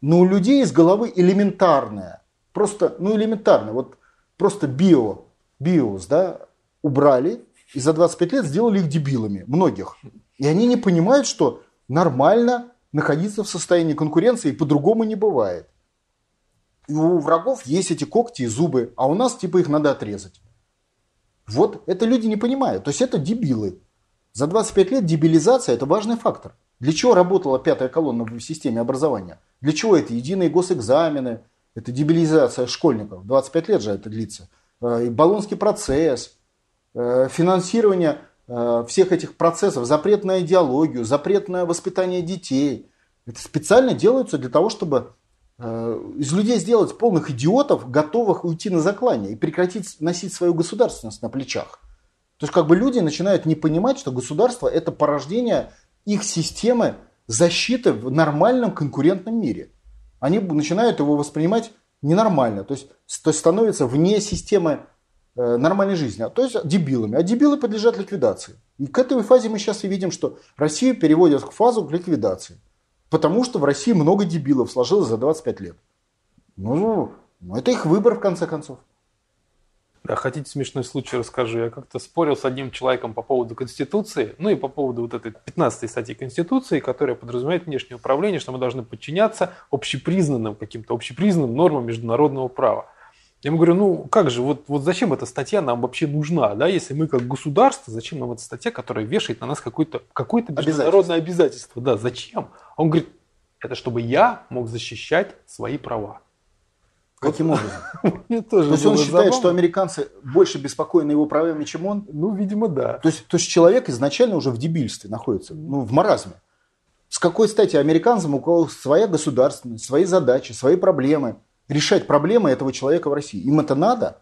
Но у людей из головы элементарное, просто, ну элементарное, вот просто био, биос, да, убрали, и за 25 лет сделали их дебилами, многих. И они не понимают, что нормально находиться в состоянии конкуренции, и по-другому не бывает. И у врагов есть эти когти и зубы, а у нас типа их надо отрезать. Вот это люди не понимают. То есть это дебилы. За 25 лет дебилизация – это важный фактор. Для чего работала пятая колонна в системе образования? Для чего это единые госэкзамены, это дебилизация школьников. 25 лет же это длится. Э, Болонский процесс. э, финансирование э, всех этих процессов, запрет на идеологию, запрет на воспитание детей. Это специально делается для того, чтобы из людей сделать полных идиотов, готовых уйти на заклание и прекратить носить свою государственность на плечах. То есть как бы люди начинают не понимать, что государство это порождение их системы защиты в нормальном конкурентном мире. Они начинают его воспринимать ненормально, то есть, то есть становятся вне системы э, нормальной жизни, то есть дебилами. А дебилы подлежат ликвидации. И к этой фазе мы сейчас и видим, что Россию переводят к фазу к ликвидации. Потому что в России много дебилов сложилось за 25 лет. Ну, ну это их выбор в конце концов. Да, хотите смешной случай расскажу. Я как-то спорил с одним человеком по поводу Конституции, ну и по поводу вот этой 15 статьи Конституции, которая подразумевает внешнее управление, что мы должны подчиняться общепризнанным каким-то общепризнанным нормам международного права. Я ему говорю, ну как же, вот, вот зачем эта статья нам вообще нужна, да, если мы как государство, зачем нам эта статья, которая вешает на нас какое-то какое международное обязательство. обязательство, да, зачем? Он говорит, это чтобы я мог защищать свои права. Каким образом? *laughs* Мне тоже то есть он считает, забавно. что американцы больше беспокоены его правами, чем он? Ну, видимо, да. То есть, то есть человек изначально уже в дебильстве находится, ну, в маразме. С какой стати американцам, у кого своя государственность, свои задачи, свои проблемы, решать проблемы этого человека в России? Им это надо?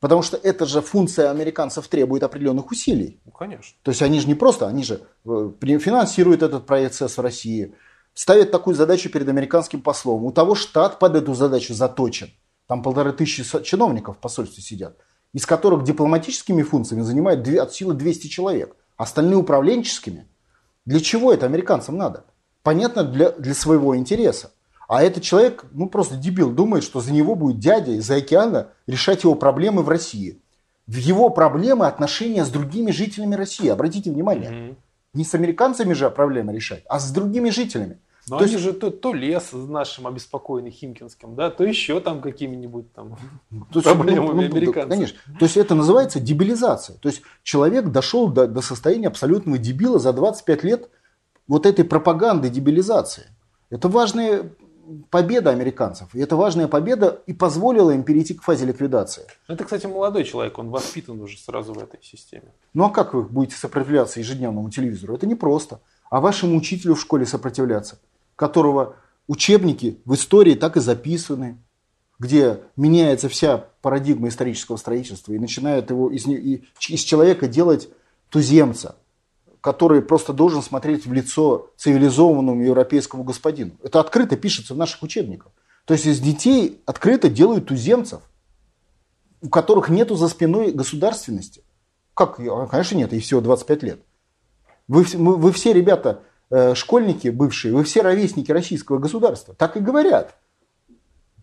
Потому что эта же функция американцев требует определенных усилий. Ну, конечно. То есть они же не просто, они же э, финансируют этот процесс в России, ставят такую задачу перед американским послом. У того штат под эту задачу заточен. Там полторы тысячи чиновников в посольстве сидят, из которых дипломатическими функциями занимает от силы 200 человек. Остальные управленческими. Для чего это американцам надо? Понятно, для, для своего интереса. А этот человек, ну просто дебил, думает, что за него будет дядя из-за океана решать его проблемы в России. В его проблемы отношения с другими жителями России. Обратите внимание. Mm-hmm. Не с американцами же проблемы решать, а с другими жителями. Но то они есть... же то, то лес нашим обеспокоенный Химкинским, да, то еще там какими-нибудь там то проблемами ну, американцев. Конечно. То есть это называется дебилизация. То есть человек дошел до, до состояния абсолютного дебила за 25 лет вот этой пропаганды дебилизации. Это важная победа американцев. И это важная победа и позволила им перейти к фазе ликвидации. Это, кстати, молодой человек, он воспитан уже сразу в этой системе. Ну а как вы будете сопротивляться ежедневному телевизору? Это непросто. А вашему учителю в школе сопротивляться? которого учебники в истории так и записаны, где меняется вся парадигма исторического строительства и начинают его из, из человека делать туземца, который просто должен смотреть в лицо цивилизованному европейскому господину. Это открыто пишется в наших учебниках. То есть из детей открыто делают туземцев, у которых нету за спиной государственности. Как? Конечно, нет, и всего 25 лет. Вы, вы все, ребята, Э, школьники бывшие, вы все ровесники российского государства. Так и говорят.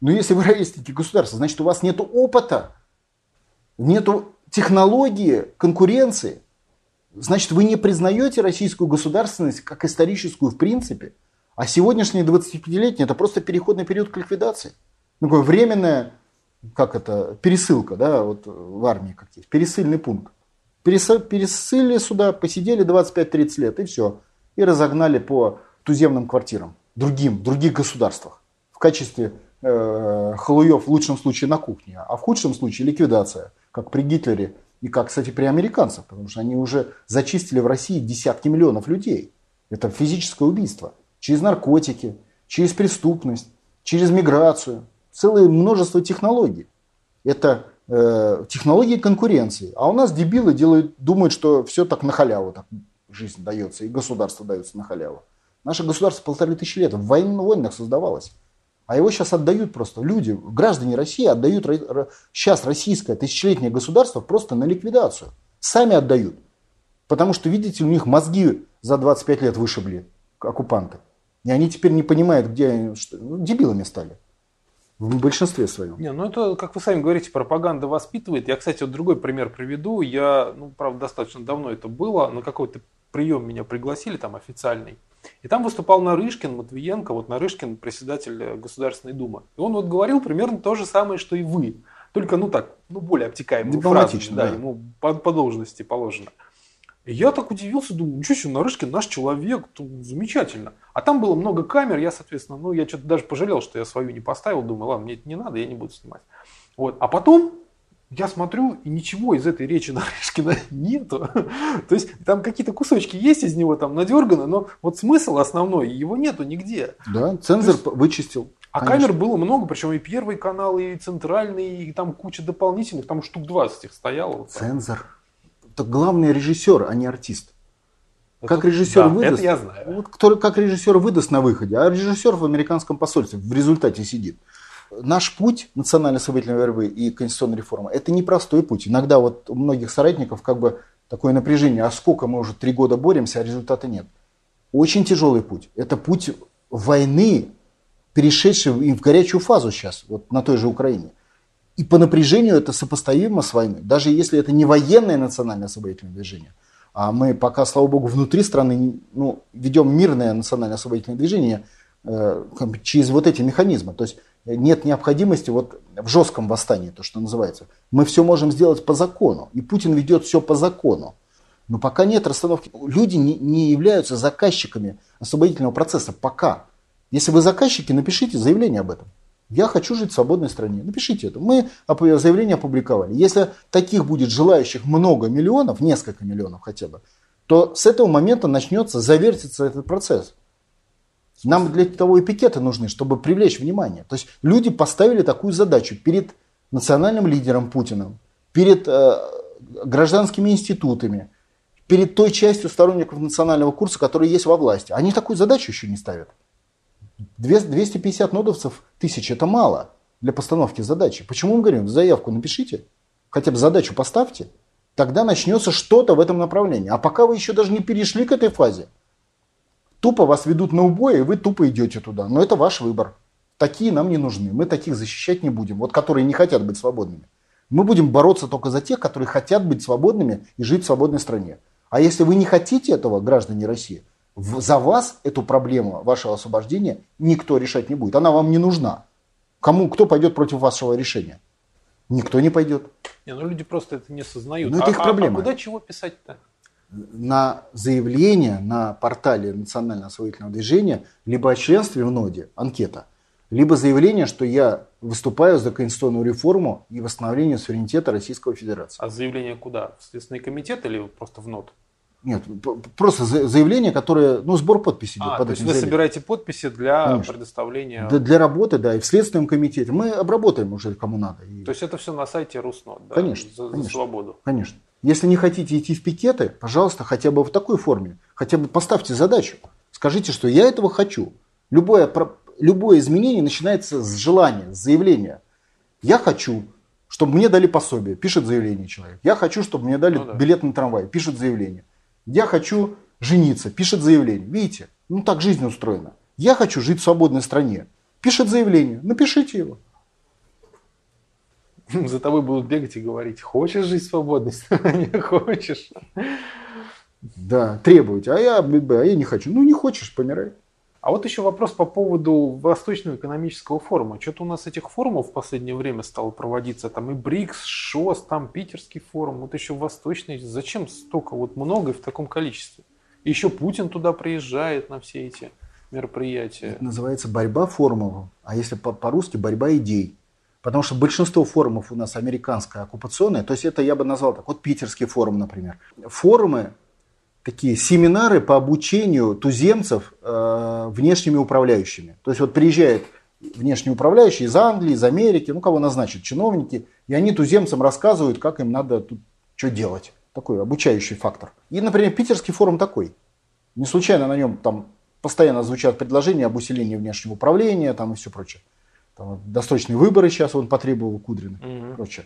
Но если вы ровесники государства, значит у вас нет опыта, нет технологии конкуренции. Значит, вы не признаете российскую государственность как историческую в принципе. А сегодняшние 25-летние это просто переходный период к ликвидации. Ну, такое временная, как это, пересылка, да, вот в армии как есть, пересыльный пункт. Пересыли сюда, посидели 25-30 лет и все и разогнали по туземным квартирам, другим, других государствах в качестве э, халуев в лучшем случае на кухне, а в худшем случае ликвидация, как при Гитлере и как, кстати, при американцах, потому что они уже зачистили в России десятки миллионов людей. Это физическое убийство. Через наркотики, через преступность, через миграцию. Целое множество технологий. Это э, технологии конкуренции. А у нас дебилы делают, думают, что все так на халяву. Так жизнь дается, и государство дается на халяву. Наше государство полторы тысячи лет в войнах создавалось. А его сейчас отдают просто люди, граждане России отдают сейчас российское тысячелетнее государство просто на ликвидацию. Сами отдают. Потому что, видите, у них мозги за 25 лет вышибли оккупанты. И они теперь не понимают, где они, что, ну, дебилами стали. В большинстве своем. Не, ну это, как вы сами говорите, пропаганда воспитывает. Я, кстати, вот другой пример приведу. Я, ну, правда, достаточно давно это было, на какой-то прием меня пригласили, там официальный. И там выступал Нарышкин, Матвиенко, вот Нарышкин, председатель э, Государственной Думы. И он вот говорил примерно то же самое, что и вы. Только, ну так, ну более обтекаемые фразы, да, да, ему по, по должности положено. И я так удивился, думаю, ничего себе, Нарышкин наш человек, замечательно. А там было много камер, я, соответственно, ну, я что-то даже пожалел, что я свою не поставил, думаю, ладно, мне это не надо, я не буду снимать. Вот. А потом я смотрю, и ничего из этой речи Нарышкина *laughs* нету. То есть там какие-то кусочки есть из него там надерганы, но вот смысл основной, его нету нигде. Да, цензор есть, вычистил. А конечно. камер было много, причем и первый канал, и центральный, и там куча дополнительных, там штук 20 их стояло. Вот цензор. Это главный режиссер, а не артист. Это, как режиссер да, выдаст, это я знаю. Вот, который, как режиссер выдаст на выходе, а режиссер в американском посольстве в результате сидит. Наш путь национально-освободительной борьбы и конституционной реформы – это непростой путь. Иногда вот у многих соратников как бы такое напряжение, а сколько мы уже три года боремся, а результата нет. Очень тяжелый путь. Это путь войны, перешедший в горячую фазу сейчас, вот на той же Украине. И по напряжению это сопоставимо с войной. Даже если это не военное национальное освободительное движение, а мы пока, слава богу, внутри страны ну, ведем мирное национальное освободительное движение э, через вот эти механизмы. То есть нет необходимости вот в жестком восстании, то, что называется. Мы все можем сделать по закону, и Путин ведет все по закону. Но пока нет расстановки. Люди не, не являются заказчиками освободительного процесса. Пока. Если вы заказчики, напишите заявление об этом. Я хочу жить в свободной стране. Напишите это. Мы заявление опубликовали. Если таких будет желающих много миллионов, несколько миллионов хотя бы, то с этого момента начнется, завертится этот процесс. Нам для того и пикеты нужны, чтобы привлечь внимание. То есть люди поставили такую задачу перед национальным лидером Путиным, перед э, гражданскими институтами, перед той частью сторонников национального курса, которые есть во власти. Они такую задачу еще не ставят. 250 нодовцев тысяч это мало для постановки задачи. Почему мы говорим, заявку напишите, хотя бы задачу поставьте, тогда начнется что-то в этом направлении. А пока вы еще даже не перешли к этой фазе, Тупо вас ведут на убой, и вы тупо идете туда. Но это ваш выбор. Такие нам не нужны. Мы таких защищать не будем. Вот которые не хотят быть свободными. Мы будем бороться только за тех, которые хотят быть свободными и жить в свободной стране. А если вы не хотите этого, граждане России, за вас эту проблему вашего освобождения никто решать не будет. Она вам не нужна. Кому, кто пойдет против вашего решения? Никто не пойдет. Не, ну люди просто это не осознают. Ну, это а, их проблема. А, а куда чего писать-то? На заявление на портале Национального освоительного движения либо о членстве в ноде, анкета, либо заявление, что я выступаю за конституционную реформу и восстановление суверенитета Российской Федерации. А заявление куда? В Следственный комитет или просто в НОД? Нет, просто заявление, которое, ну, сбор подписей а, под то есть вы собираете подписи для Конечно. предоставления... Для, для работы, да, и в Следственном комитете. Мы обработаем уже кому надо. И... То есть это все на сайте Руснот, да? Конечно. За, конечно, за свободу. Конечно. Если не хотите идти в пикеты, пожалуйста, хотя бы в такой форме. Хотя бы поставьте задачу. Скажите, что я этого хочу. Любое, любое изменение начинается с желания, с заявления. Я хочу, чтобы мне дали пособие, пишет заявление человек. Я хочу, чтобы мне дали ну, да. билет на трамвай, пишет заявление. Я хочу жениться, пишет заявление. Видите, ну так жизнь устроена. Я хочу жить в свободной стране, пишет заявление, напишите его. *laughs* За тобой будут бегать и говорить, хочешь жить свободной стране, *laughs* хочешь. Да, требовать, а я, а я не хочу. Ну не хочешь, помирай. А вот еще вопрос по поводу Восточного экономического форума. Что-то у нас этих форумов в последнее время стало проводиться. Там и БРИКС, ШОС, там Питерский форум, вот еще Восточный. Зачем столько вот много и в таком количестве? И еще Путин туда приезжает на все эти мероприятия. Это называется борьба форумов. А если по-русски борьба идей. Потому что большинство форумов у нас американское оккупационное. То есть это я бы назвал так. Вот Питерский форум, например. Форумы такие семинары по обучению туземцев э, внешними управляющими. То есть вот приезжает внешний управляющий из Англии, из Америки, ну кого назначат, чиновники, и они туземцам рассказывают, как им надо тут что делать. Такой обучающий фактор. И, например, Питерский форум такой. Не случайно на нем там постоянно звучат предложения об усилении внешнего управления там, и все прочее. Там, досрочные выборы сейчас он потребовал Кудрина угу. и прочее.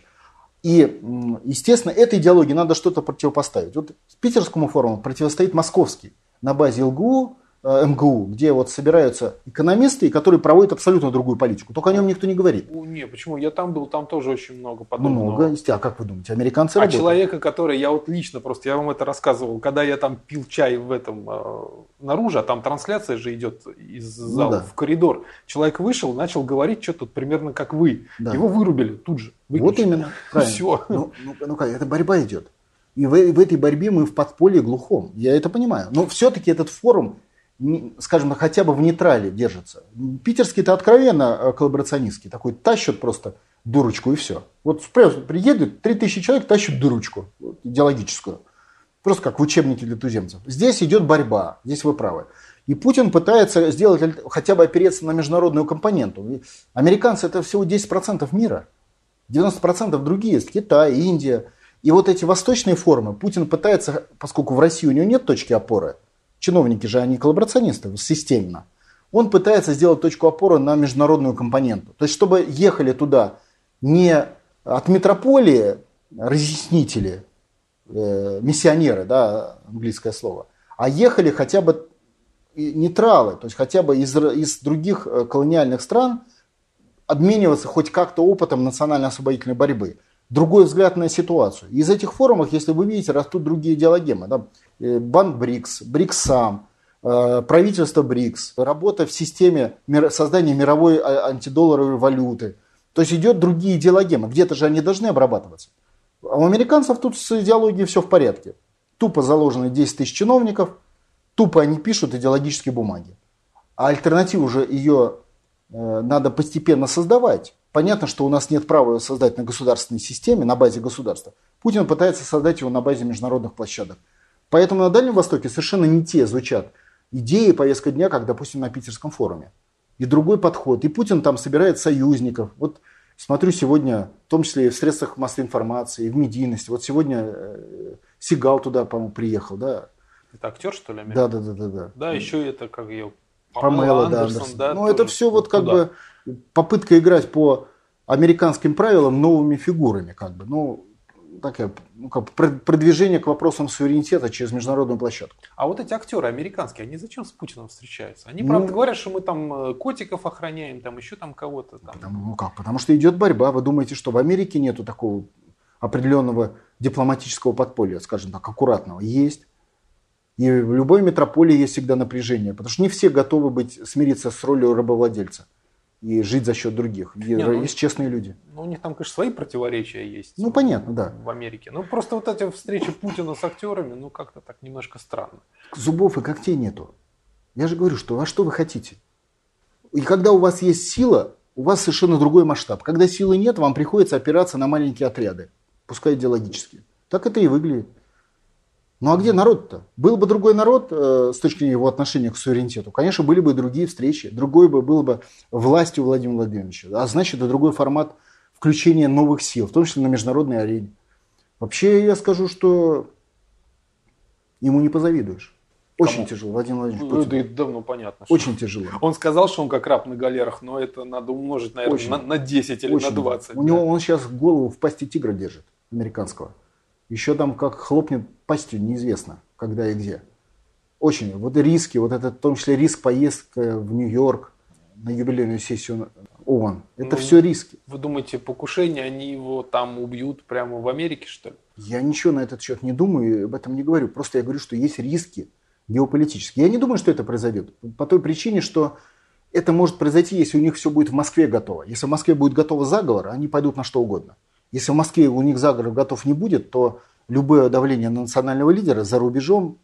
И, естественно, этой идеологии надо что-то противопоставить. Вот Питерскому форуму противостоит московский на базе ЛГУ, МГУ, где вот собираются экономисты, которые проводят абсолютно другую политику. Только о нем никто не говорит. Не, почему? Я там был, там тоже очень много подобного. Много. А как вы думаете, американцы А работают? человека, который, я вот лично просто, я вам это рассказывал, когда я там пил чай в этом э, наружу, а там трансляция же идет из ну зала ну, да. в коридор. Человек вышел, начал говорить что-то примерно как вы. Да. Его вырубили тут же. Выключили. Вот именно. Правильно. Все. Ну, ну, ну как, это борьба идет. И в, в этой борьбе мы в подполье глухом. Я это понимаю. Но все-таки этот форум скажем, хотя бы в нейтрале держатся. Питерские-то откровенно э, коллаборационистские, такой тащат просто дурочку и все. Вот приедут, 3000 человек тащат дурочку идеологическую. Просто как в учебнике для туземцев. Здесь идет борьба, здесь вы правы. И Путин пытается сделать хотя бы опереться на международную компоненту. Американцы это всего 10% мира. 90% другие. Китай, Индия. И вот эти восточные формы Путин пытается, поскольку в России у него нет точки опоры, чиновники же они коллаборационисты системно, он пытается сделать точку опоры на международную компоненту. То есть, чтобы ехали туда не от метрополии разъяснители, э, миссионеры, да, английское слово, а ехали хотя бы нейтралы, то есть хотя бы из, из других э, колониальных стран обмениваться хоть как-то опытом национально-освободительной борьбы. Другой взгляд на ситуацию. Из этих форумов, если вы видите, растут другие идеологемы. Да? Э, Банк БРИКС, БРИКС сам, э, правительство БРИКС, работа в системе создания мировой а, антидолларовой валюты. То есть идет другие идеологемы. Где-то же они должны обрабатываться. А у американцев тут с идеологией все в порядке. Тупо заложены 10 тысяч чиновников – Тупо они пишут идеологические бумаги. А альтернативу уже ее э, надо постепенно создавать. Понятно, что у нас нет права ее создать на государственной системе, на базе государства. Путин пытается создать его на базе международных площадок. Поэтому на Дальнем Востоке совершенно не те звучат идеи повестка дня, как, допустим, на Питерском форуме. И другой подход. И Путин там собирает союзников. Вот смотрю сегодня, в том числе и в средствах массовой информации, и в медийности. Вот сегодня э, Сигал туда, по-моему, приехал, да, это актер, что ли, Да, да, да, да, да. Да, еще это как ее Памела, да, Андерсон. да. Ну, это все вот как туда. бы попытка играть по американским правилам новыми фигурами, как бы. Ну, такая, ну, как продвижение к вопросам суверенитета через международную площадку. А вот эти актеры американские, они зачем с Путиным встречаются? Они, правда, ну, говорят, что мы там э, котиков охраняем, там еще там кого-то. Там. Потому, ну как, потому что идет борьба. Вы думаете, что в Америке нету такого определенного дипломатического подполья, скажем так, аккуратного? Есть. И в любой метрополии есть всегда напряжение, потому что не все готовы быть, смириться с ролью рабовладельца и жить за счет других. Не, ну, есть честные люди. Ну, у них там, конечно, свои противоречия есть. Ну, понятно, да. В Америке. Ну, просто вот эти встречи Путина с актерами, ну, как-то так немножко странно. Зубов и когтей нету. Я же говорю, что а что вы хотите? И когда у вас есть сила, у вас совершенно другой масштаб. Когда силы нет, вам приходится опираться на маленькие отряды, пускай идеологические. Так это и выглядит. Ну а где народ-то? Был бы другой народ э, с точки зрения его отношения к суверенитету, конечно, были бы другие встречи, другой бы было бы властью Владимира Владимировича. А значит, это другой формат включения новых сил, в том числе на международной арене. Вообще, я скажу, что ему не позавидуешь. Очень Кому? тяжело, Владимир Владимирович ну, Путин. Это давно понятно. Очень тяжело. Он сказал, что он как раб на галерах, но это надо умножить, наверное, очень, на, на 10 или очень. на 20. У да. него он сейчас голову в пасти тигра держит, американского. Еще там как хлопнет пастью, неизвестно, когда и где. Очень. Вот риски, вот это в том числе риск поездка в Нью-Йорк на юбилейную сессию ООН. Это ну, все риски. Вы думаете, покушение, они его там убьют прямо в Америке, что ли? Я ничего на этот счет не думаю, и об этом не говорю. Просто я говорю, что есть риски геополитические. Я не думаю, что это произойдет. По той причине, что это может произойти, если у них все будет в Москве готово. Если в Москве будет готово заговор, они пойдут на что угодно. Если в Москве у них заговор готов не будет, то любое давление на национального лидера за рубежом,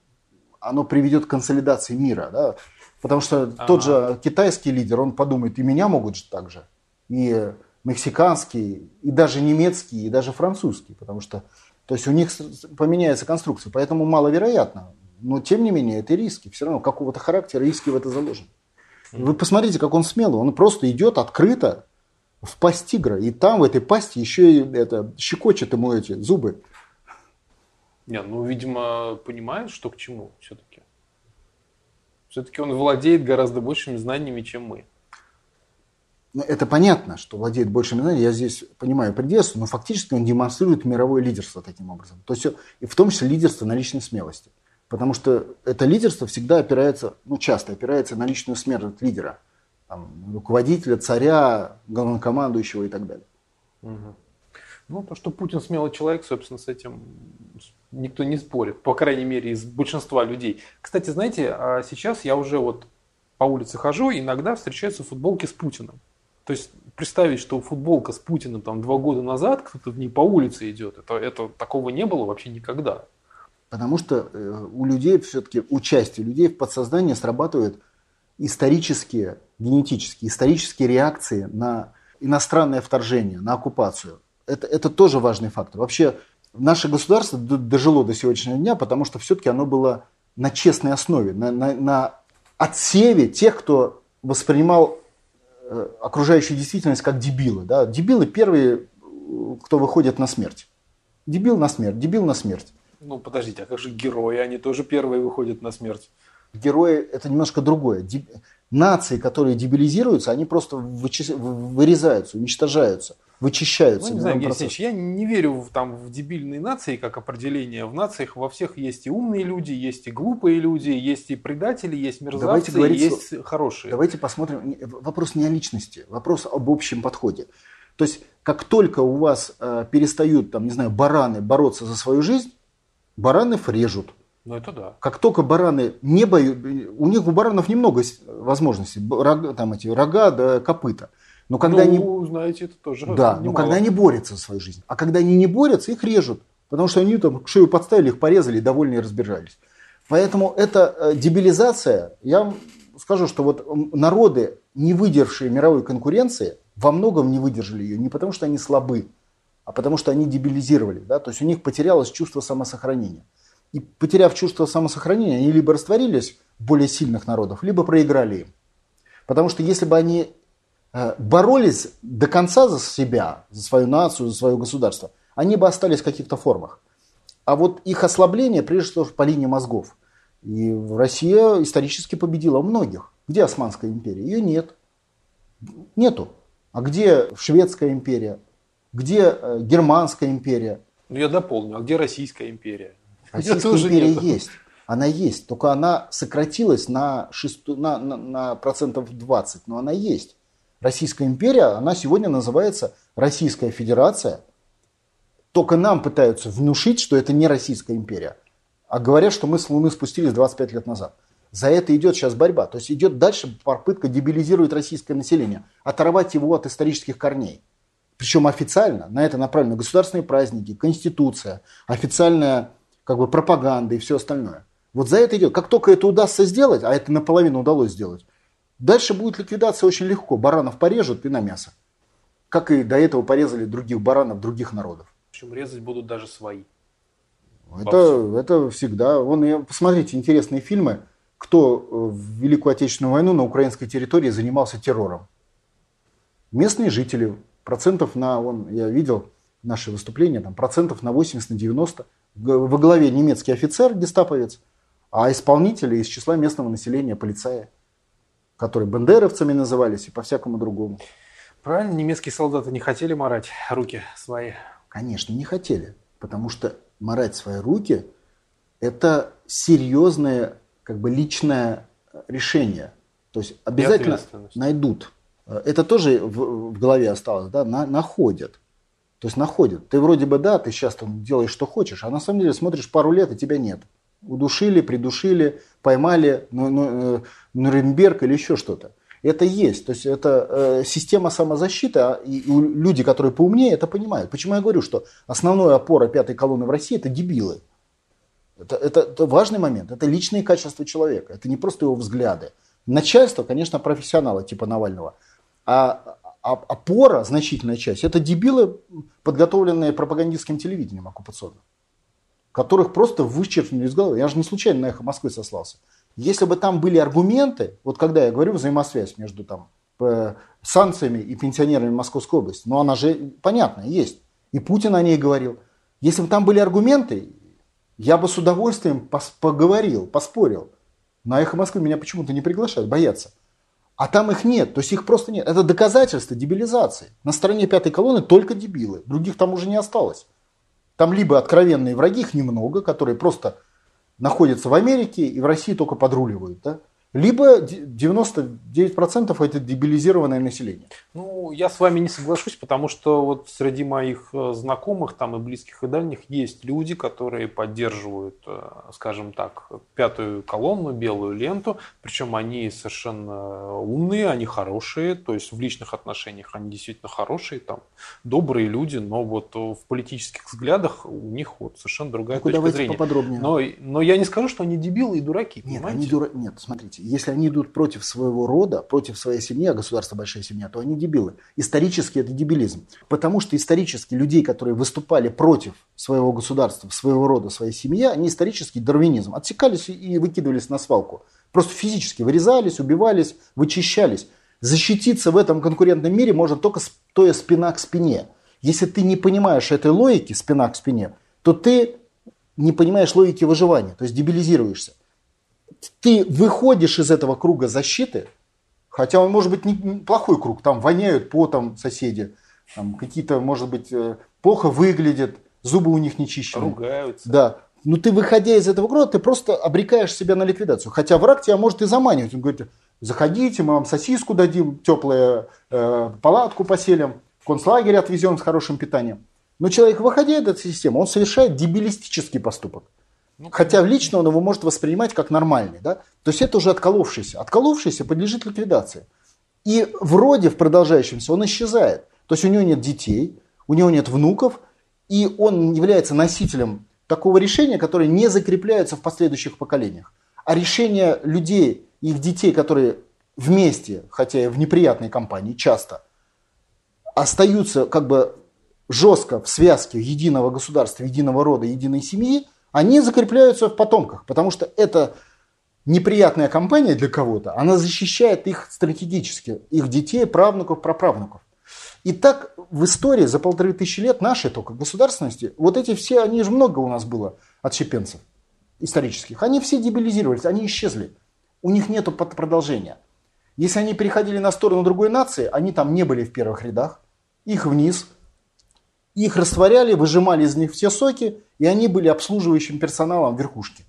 оно приведет к консолидации мира. Да? Потому что ага. тот же китайский лидер, он подумает, и меня могут же так же. И мексиканский, и даже немецкий, и даже французский. Потому что то есть у них поменяется конструкция. Поэтому маловероятно. Но тем не менее, это риски. Все равно какого-то характера риски в это заложены. Вы посмотрите, как он смелый. Он просто идет открыто, в пасть тигра. И там, в этой пасти, еще и это, щекочет ему эти зубы. Не, ну, видимо, понимает, что к чему все-таки. Все-таки он владеет гораздо большими знаниями, чем мы. Ну, это понятно, что владеет большими знаниями. Я здесь понимаю предельство, но фактически он демонстрирует мировое лидерство таким образом. То есть, и в том числе лидерство на личной смелости. Потому что это лидерство всегда опирается, ну часто опирается на личную смерть лидера там, руководителя, царя, главнокомандующего и так далее. Угу. Ну, то, что Путин смелый человек, собственно, с этим никто не спорит, по крайней мере, из большинства людей. Кстати, знаете, а сейчас я уже вот по улице хожу, иногда встречаются футболки с Путиным. То есть представить, что футболка с Путиным там два года назад, кто-то в ней по улице идет, это, это такого не было вообще никогда. Потому что э, у людей все-таки, у части людей в подсознании срабатывают исторические, генетические, исторические реакции на иностранное вторжение, на оккупацию. Это, это тоже важный фактор. Вообще, наше государство дожило до сегодняшнего дня, потому что все-таки оно было на честной основе, на, на, на отсеве тех, кто воспринимал э, окружающую действительность как дебилы. Да? Дебилы первые, кто выходит на смерть. Дебил на смерть, дебил на смерть. Ну, подождите, а как же герои? Они тоже первые выходят на смерть. Герои – это немножко другое. Нации, которые дебилизируются, они просто вычис... вырезаются, уничтожаются – вычищаются. Ну, не знаю, Евгений я не верю в, там, в дебильные нации как определение. В нациях во всех есть и умные люди, есть и глупые люди, есть и предатели, есть мерзавцы, давайте говорить, есть хорошие. Давайте посмотрим. Вопрос не о личности, вопрос об общем подходе. То есть, как только у вас э, перестают, там, не знаю, бараны бороться за свою жизнь, баранов режут. Ну, это да. Как только бараны не боют, у них у баранов немного возможностей, рога, там эти рога да копыта. Но когда ну, они... знаете, это тоже Да, немало. но когда они борются за свою жизнь. А когда они не борются, их режут. Потому что они там шею подставили, их порезали, и довольные разбежались. Поэтому эта э, дебилизация, я вам скажу, что вот народы, не выдержавшие мировой конкуренции, во многом не выдержали ее не потому, что они слабы, а потому что они дебилизировали. Да? То есть у них потерялось чувство самосохранения. И потеряв чувство самосохранения, они либо растворились более сильных народов, либо проиграли им. Потому что если бы они Э, боролись до конца за себя, за свою нацию, за свое государство, они бы остались в каких-то формах. А вот их ослабление, прежде всего, по линии мозгов. И Россия исторически победила многих. Где Османская империя? Ее нет. Нету. А где Шведская империя? Где э, Германская империя? Ну я дополню. А где Российская империя? Российская империя нету. есть. Она есть. Только она сократилась на, шесту, на, на, на процентов 20. Но она есть. Российская империя, она сегодня называется Российская Федерация. Только нам пытаются внушить, что это не Российская империя. А говорят, что мы с Луны спустились 25 лет назад. За это идет сейчас борьба. То есть идет дальше попытка дебилизировать российское население, оторвать его от исторических корней. Причем официально на это направлены государственные праздники, конституция, официальная как бы, пропаганда и все остальное. Вот за это идет. Как только это удастся сделать, а это наполовину удалось сделать, Дальше будет ликвидация очень легко. Баранов порежут и на мясо. Как и до этого порезали других баранов других народов. Причем резать будут даже свои. Это, это всегда. Вон, посмотрите интересные фильмы, кто в Великую Отечественную войну на украинской территории занимался террором. Местные жители, процентов на, вон, я видел наши выступления, там, процентов на 80, на 90. Во главе немецкий офицер, гестаповец, а исполнители из числа местного населения, полицая которые бандеровцами назывались и по-всякому другому. Правильно, немецкие солдаты не хотели морать руки свои? Конечно, не хотели, потому что морать свои руки – это серьезное как бы личное решение. То есть обязательно найдут. Это тоже в, в голове осталось, да, на, находят. То есть находят. Ты вроде бы, да, ты сейчас там делаешь, что хочешь, а на самом деле смотришь пару лет, и тебя нет удушили, придушили, поймали ну, ну, э, Нюрнберг или еще что-то. Это есть. То есть это э, система самозащиты, а, и, и люди, которые поумнее, это понимают. Почему я говорю, что основная опора пятой колонны в России это дебилы. Это, это, это важный момент. Это личные качества человека. Это не просто его взгляды. Начальство, конечно, профессионалы типа Навального. А, опора, значительная часть, это дебилы, подготовленные пропагандистским телевидением оккупационным которых просто вычеркнули из головы. Я же не случайно на «Эхо Москвы» сослался. Если бы там были аргументы, вот когда я говорю взаимосвязь между там, э, санкциями и пенсионерами Московской области, но она же, понятно, есть. И Путин о ней говорил. Если бы там были аргументы, я бы с удовольствием поговорил, поспорил. На «Эхо Москвы» меня почему-то не приглашают, боятся. А там их нет, то есть их просто нет. Это доказательство дебилизации. На стороне пятой колонны только дебилы, других там уже не осталось. Там либо откровенные враги, их немного, которые просто находятся в Америке и в России только подруливают, да? Либо 99% это дебилизированное население. Ну, я с вами не соглашусь, потому что вот среди моих э, знакомых, там и близких, и дальних, есть люди, которые поддерживают, э, скажем так, пятую колонну, белую ленту, причем они совершенно умные, они хорошие, то есть в личных отношениях они действительно хорошие, там, добрые люди, но вот в политических взглядах у них вот совершенно другая ну, точка зрения. поподробнее. Но, но я не скажу, что они дебилы и дураки, Нет, понимаете? они дура... Нет, смотрите, если они идут против своего рода, против своей семьи, а государство большая семья, то они дебилы. Исторически это дебилизм. Потому что исторически людей, которые выступали против своего государства, своего рода, своей семьи, они исторически дарвинизм. Отсекались и выкидывались на свалку. Просто физически вырезались, убивались, вычищались. Защититься в этом конкурентном мире можно только стоя спина к спине. Если ты не понимаешь этой логики, спина к спине, то ты не понимаешь логики выживания, то есть дебилизируешься ты выходишь из этого круга защиты, хотя он может быть неплохой круг, там воняют потом соседи, там какие-то, может быть, э, плохо выглядят, зубы у них не чищены. Ругаются. Да. Но ты, выходя из этого круга, ты просто обрекаешь себя на ликвидацию. Хотя враг тебя может и заманивать. Он говорит, заходите, мы вам сосиску дадим, теплую э, палатку поселим, в концлагерь отвезем с хорошим питанием. Но человек, выходя из этой системы, он совершает дебилистический поступок. Ну, Хотя лично он его может воспринимать как нормальный. Да? То есть это уже отколовшийся. Отколовшийся подлежит ликвидации. И вроде в продолжающемся он исчезает. То есть у него нет детей, у него нет внуков, и он является носителем такого решения, которое не закрепляется в последующих поколениях. А решения людей, их детей, которые вместе, хотя и в неприятной компании, часто остаются как бы жестко в связке единого государства, единого рода, единой семьи – они закрепляются в потомках, потому что это неприятная компания для кого-то, она защищает их стратегически, их детей, правнуков, праправнуков. И так в истории за полторы тысячи лет нашей только государственности, вот эти все, они же много у нас было отщепенцев исторических, они все дебилизировались, они исчезли. У них нет продолжения. Если они переходили на сторону другой нации, они там не были в первых рядах, их вниз – их растворяли, выжимали из них все соки, и они были обслуживающим персоналом верхушки.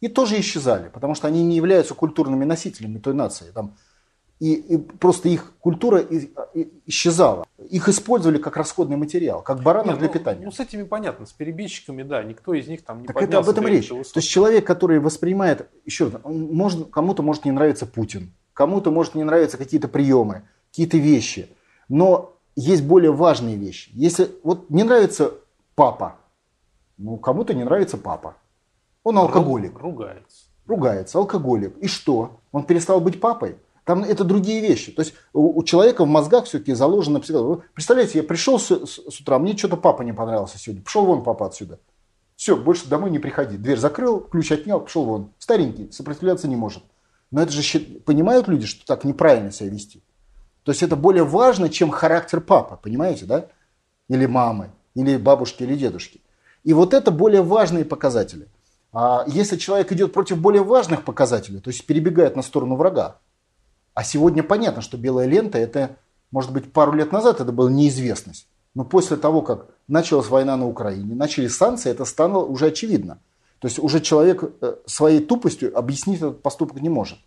И тоже исчезали, потому что они не являются культурными носителями той нации. Там, и, и просто их культура и, и, исчезала. Их использовали как расходный материал, как баранов Нет, для ну, питания. Ну, с этими понятно, с перебежчиками, да, никто из них там не Так это об этом речь. То есть человек, который воспринимает, еще раз, может, кому-то может не нравиться Путин, кому-то может не нравиться какие-то приемы, какие-то вещи. Но есть более важные вещи. Если вот не нравится папа, ну кому-то не нравится папа. Он алкоголик. Ругается. Ругается, алкоголик. И что? Он перестал быть папой? Там это другие вещи. То есть у, у человека в мозгах все-таки заложено всегда. представляете, я пришел с, с, с утра, мне что-то папа не понравился сегодня. Пошел вон папа отсюда. Все, больше домой не приходи. Дверь закрыл, ключ отнял, пошел вон. Старенький, сопротивляться не может. Но это же понимают люди, что так неправильно себя вести. То есть это более важно, чем характер папы, понимаете, да? Или мамы, или бабушки, или дедушки. И вот это более важные показатели. А если человек идет против более важных показателей, то есть перебегает на сторону врага, а сегодня понятно, что белая лента это, может быть, пару лет назад это была неизвестность. Но после того, как началась война на Украине, начались санкции, это стало уже очевидно. То есть уже человек э, своей тупостью объяснить этот поступок не может.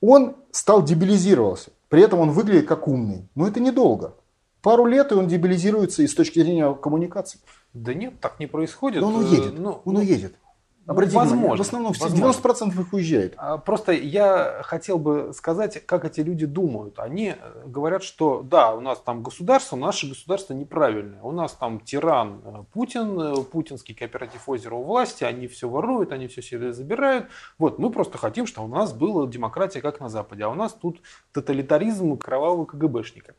Он стал дебилизировался. При этом он выглядит как умный. Но это недолго. Пару лет, и он дебилизируется и с точки зрения коммуникации. Да нет, так не происходит. Но он уедет. Ну, он ну, уедет. Обратите возможно, внимание, в основном возможно. 90% их уезжает. А, просто я хотел бы сказать, как эти люди думают. Они э, говорят, что да, у нас там государство, наше государство неправильное. У нас там тиран э, Путин, э, путинский кооператив озера у власти, они все воруют, они все себе забирают. Вот, мы просто хотим, чтобы у нас была демократия, как на Западе, а у нас тут тоталитаризм кровавого КГБшника.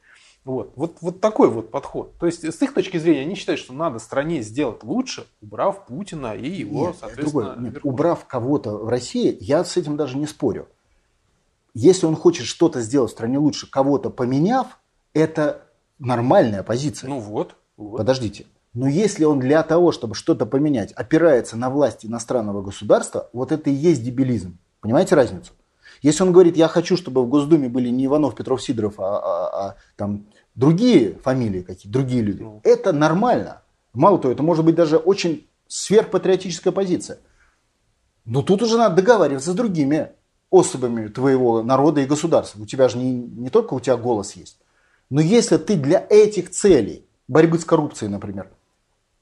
Вот, вот, вот такой вот подход. То есть, с их точки зрения, они считают, что надо стране сделать лучше, убрав Путина и его, нет, соответственно, нет, убрав кого-то в России, я с этим даже не спорю. Если он хочет что-то сделать в стране лучше, кого-то поменяв, это нормальная позиция. Ну вот, вот. Подождите. Но если он для того, чтобы что-то поменять, опирается на власть иностранного государства, вот это и есть дебилизм. Понимаете разницу? Если он говорит, я хочу, чтобы в Госдуме были не Иванов, Петров, Сидоров, а, а, а там другие фамилии какие другие люди, ну. это нормально. Мало того, это может быть даже очень сверхпатриотическая позиция. Но тут уже надо договариваться с другими. особями твоего народа и государства. У тебя же не, не только у тебя голос есть. Но если ты для этих целей, борьбы с коррупцией, например,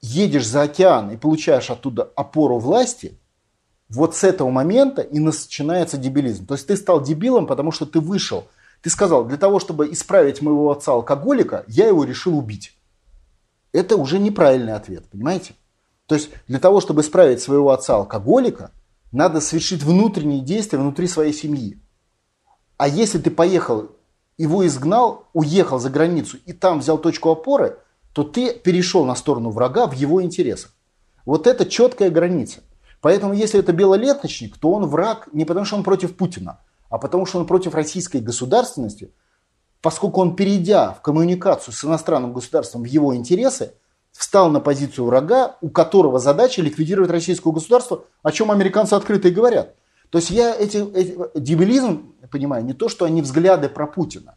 едешь за океан и получаешь оттуда опору власти, вот с этого момента и начинается дебилизм. То есть ты стал дебилом, потому что ты вышел. Ты сказал, для того, чтобы исправить моего отца алкоголика, я его решил убить. Это уже неправильный ответ, понимаете? То есть для того, чтобы исправить своего отца алкоголика, надо совершить внутренние действия внутри своей семьи. А если ты поехал, его изгнал, уехал за границу и там взял точку опоры, то ты перешел на сторону врага в его интересах. Вот это четкая граница. Поэтому если это белолеточник, то он враг не потому, что он против Путина, а потому, что он против российской государственности, поскольку он, перейдя в коммуникацию с иностранным государством в его интересы, встал на позицию врага, у которого задача ликвидировать российское государство, о чем американцы открыто и говорят. То есть я эти, эти дебилизм понимаю не то, что они взгляды про Путина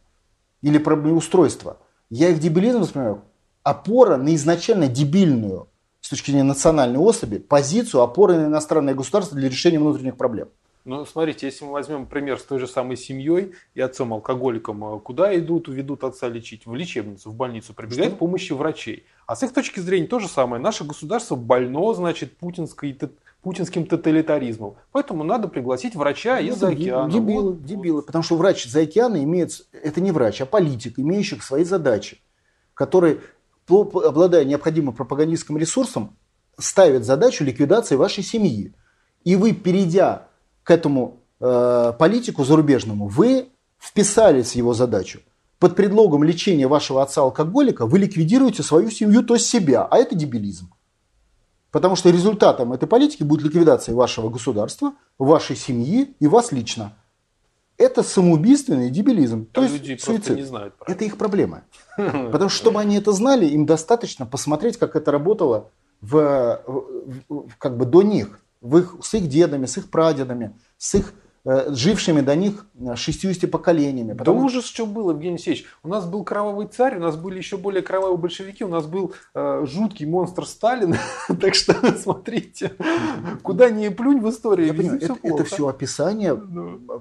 или про устройство. Я их дебилизм воспринимаю опора на изначально дебильную с точки зрения национальной особи позицию опоры на иностранное государство для решения внутренних проблем. Ну, смотрите, если мы возьмем пример с той же самой семьей и отцом-алкоголиком, э, куда идут, уведут отца лечить? В лечебницу, в больницу, прибегают Что? помощи врачей. А с их точки зрения то же самое. Наше государство больно, значит, путинской, путинским тоталитаризмом. Поэтому надо пригласить врача ну, из-за океана. Дебилы, вот. дебилы. Потому что врач из-за океана имеет, это не врач, а политик, имеющий свои задачи, который, обладая необходимым пропагандистским ресурсом, ставит задачу ликвидации вашей семьи. И вы, перейдя к этому э, политику зарубежному, вы вписались в его задачу. Под предлогом лечения вашего отца-алкоголика вы ликвидируете свою семью, то есть себя. А это дебилизм. Потому что результатом этой политики будет ликвидация вашего государства, вашей семьи и вас лично. Это самоубийственный дебилизм. то есть люди суицид. не знают. Правильно. Это их проблема. *laughs* Потому что, чтобы они это знали, им достаточно посмотреть, как это работало в, в, как бы до них в их, с их дедами, с их прадедами, с их жившими до них 60 поколениями. Потому... Да ужас, что было, Евгений Алексеевич. У нас был кровавый царь, у нас были еще более кровавые большевики, у нас был э, жуткий монстр Сталин. *laughs* так что *laughs* смотрите, куда ни плюнь в истории. Я понимаю, это, это все описание,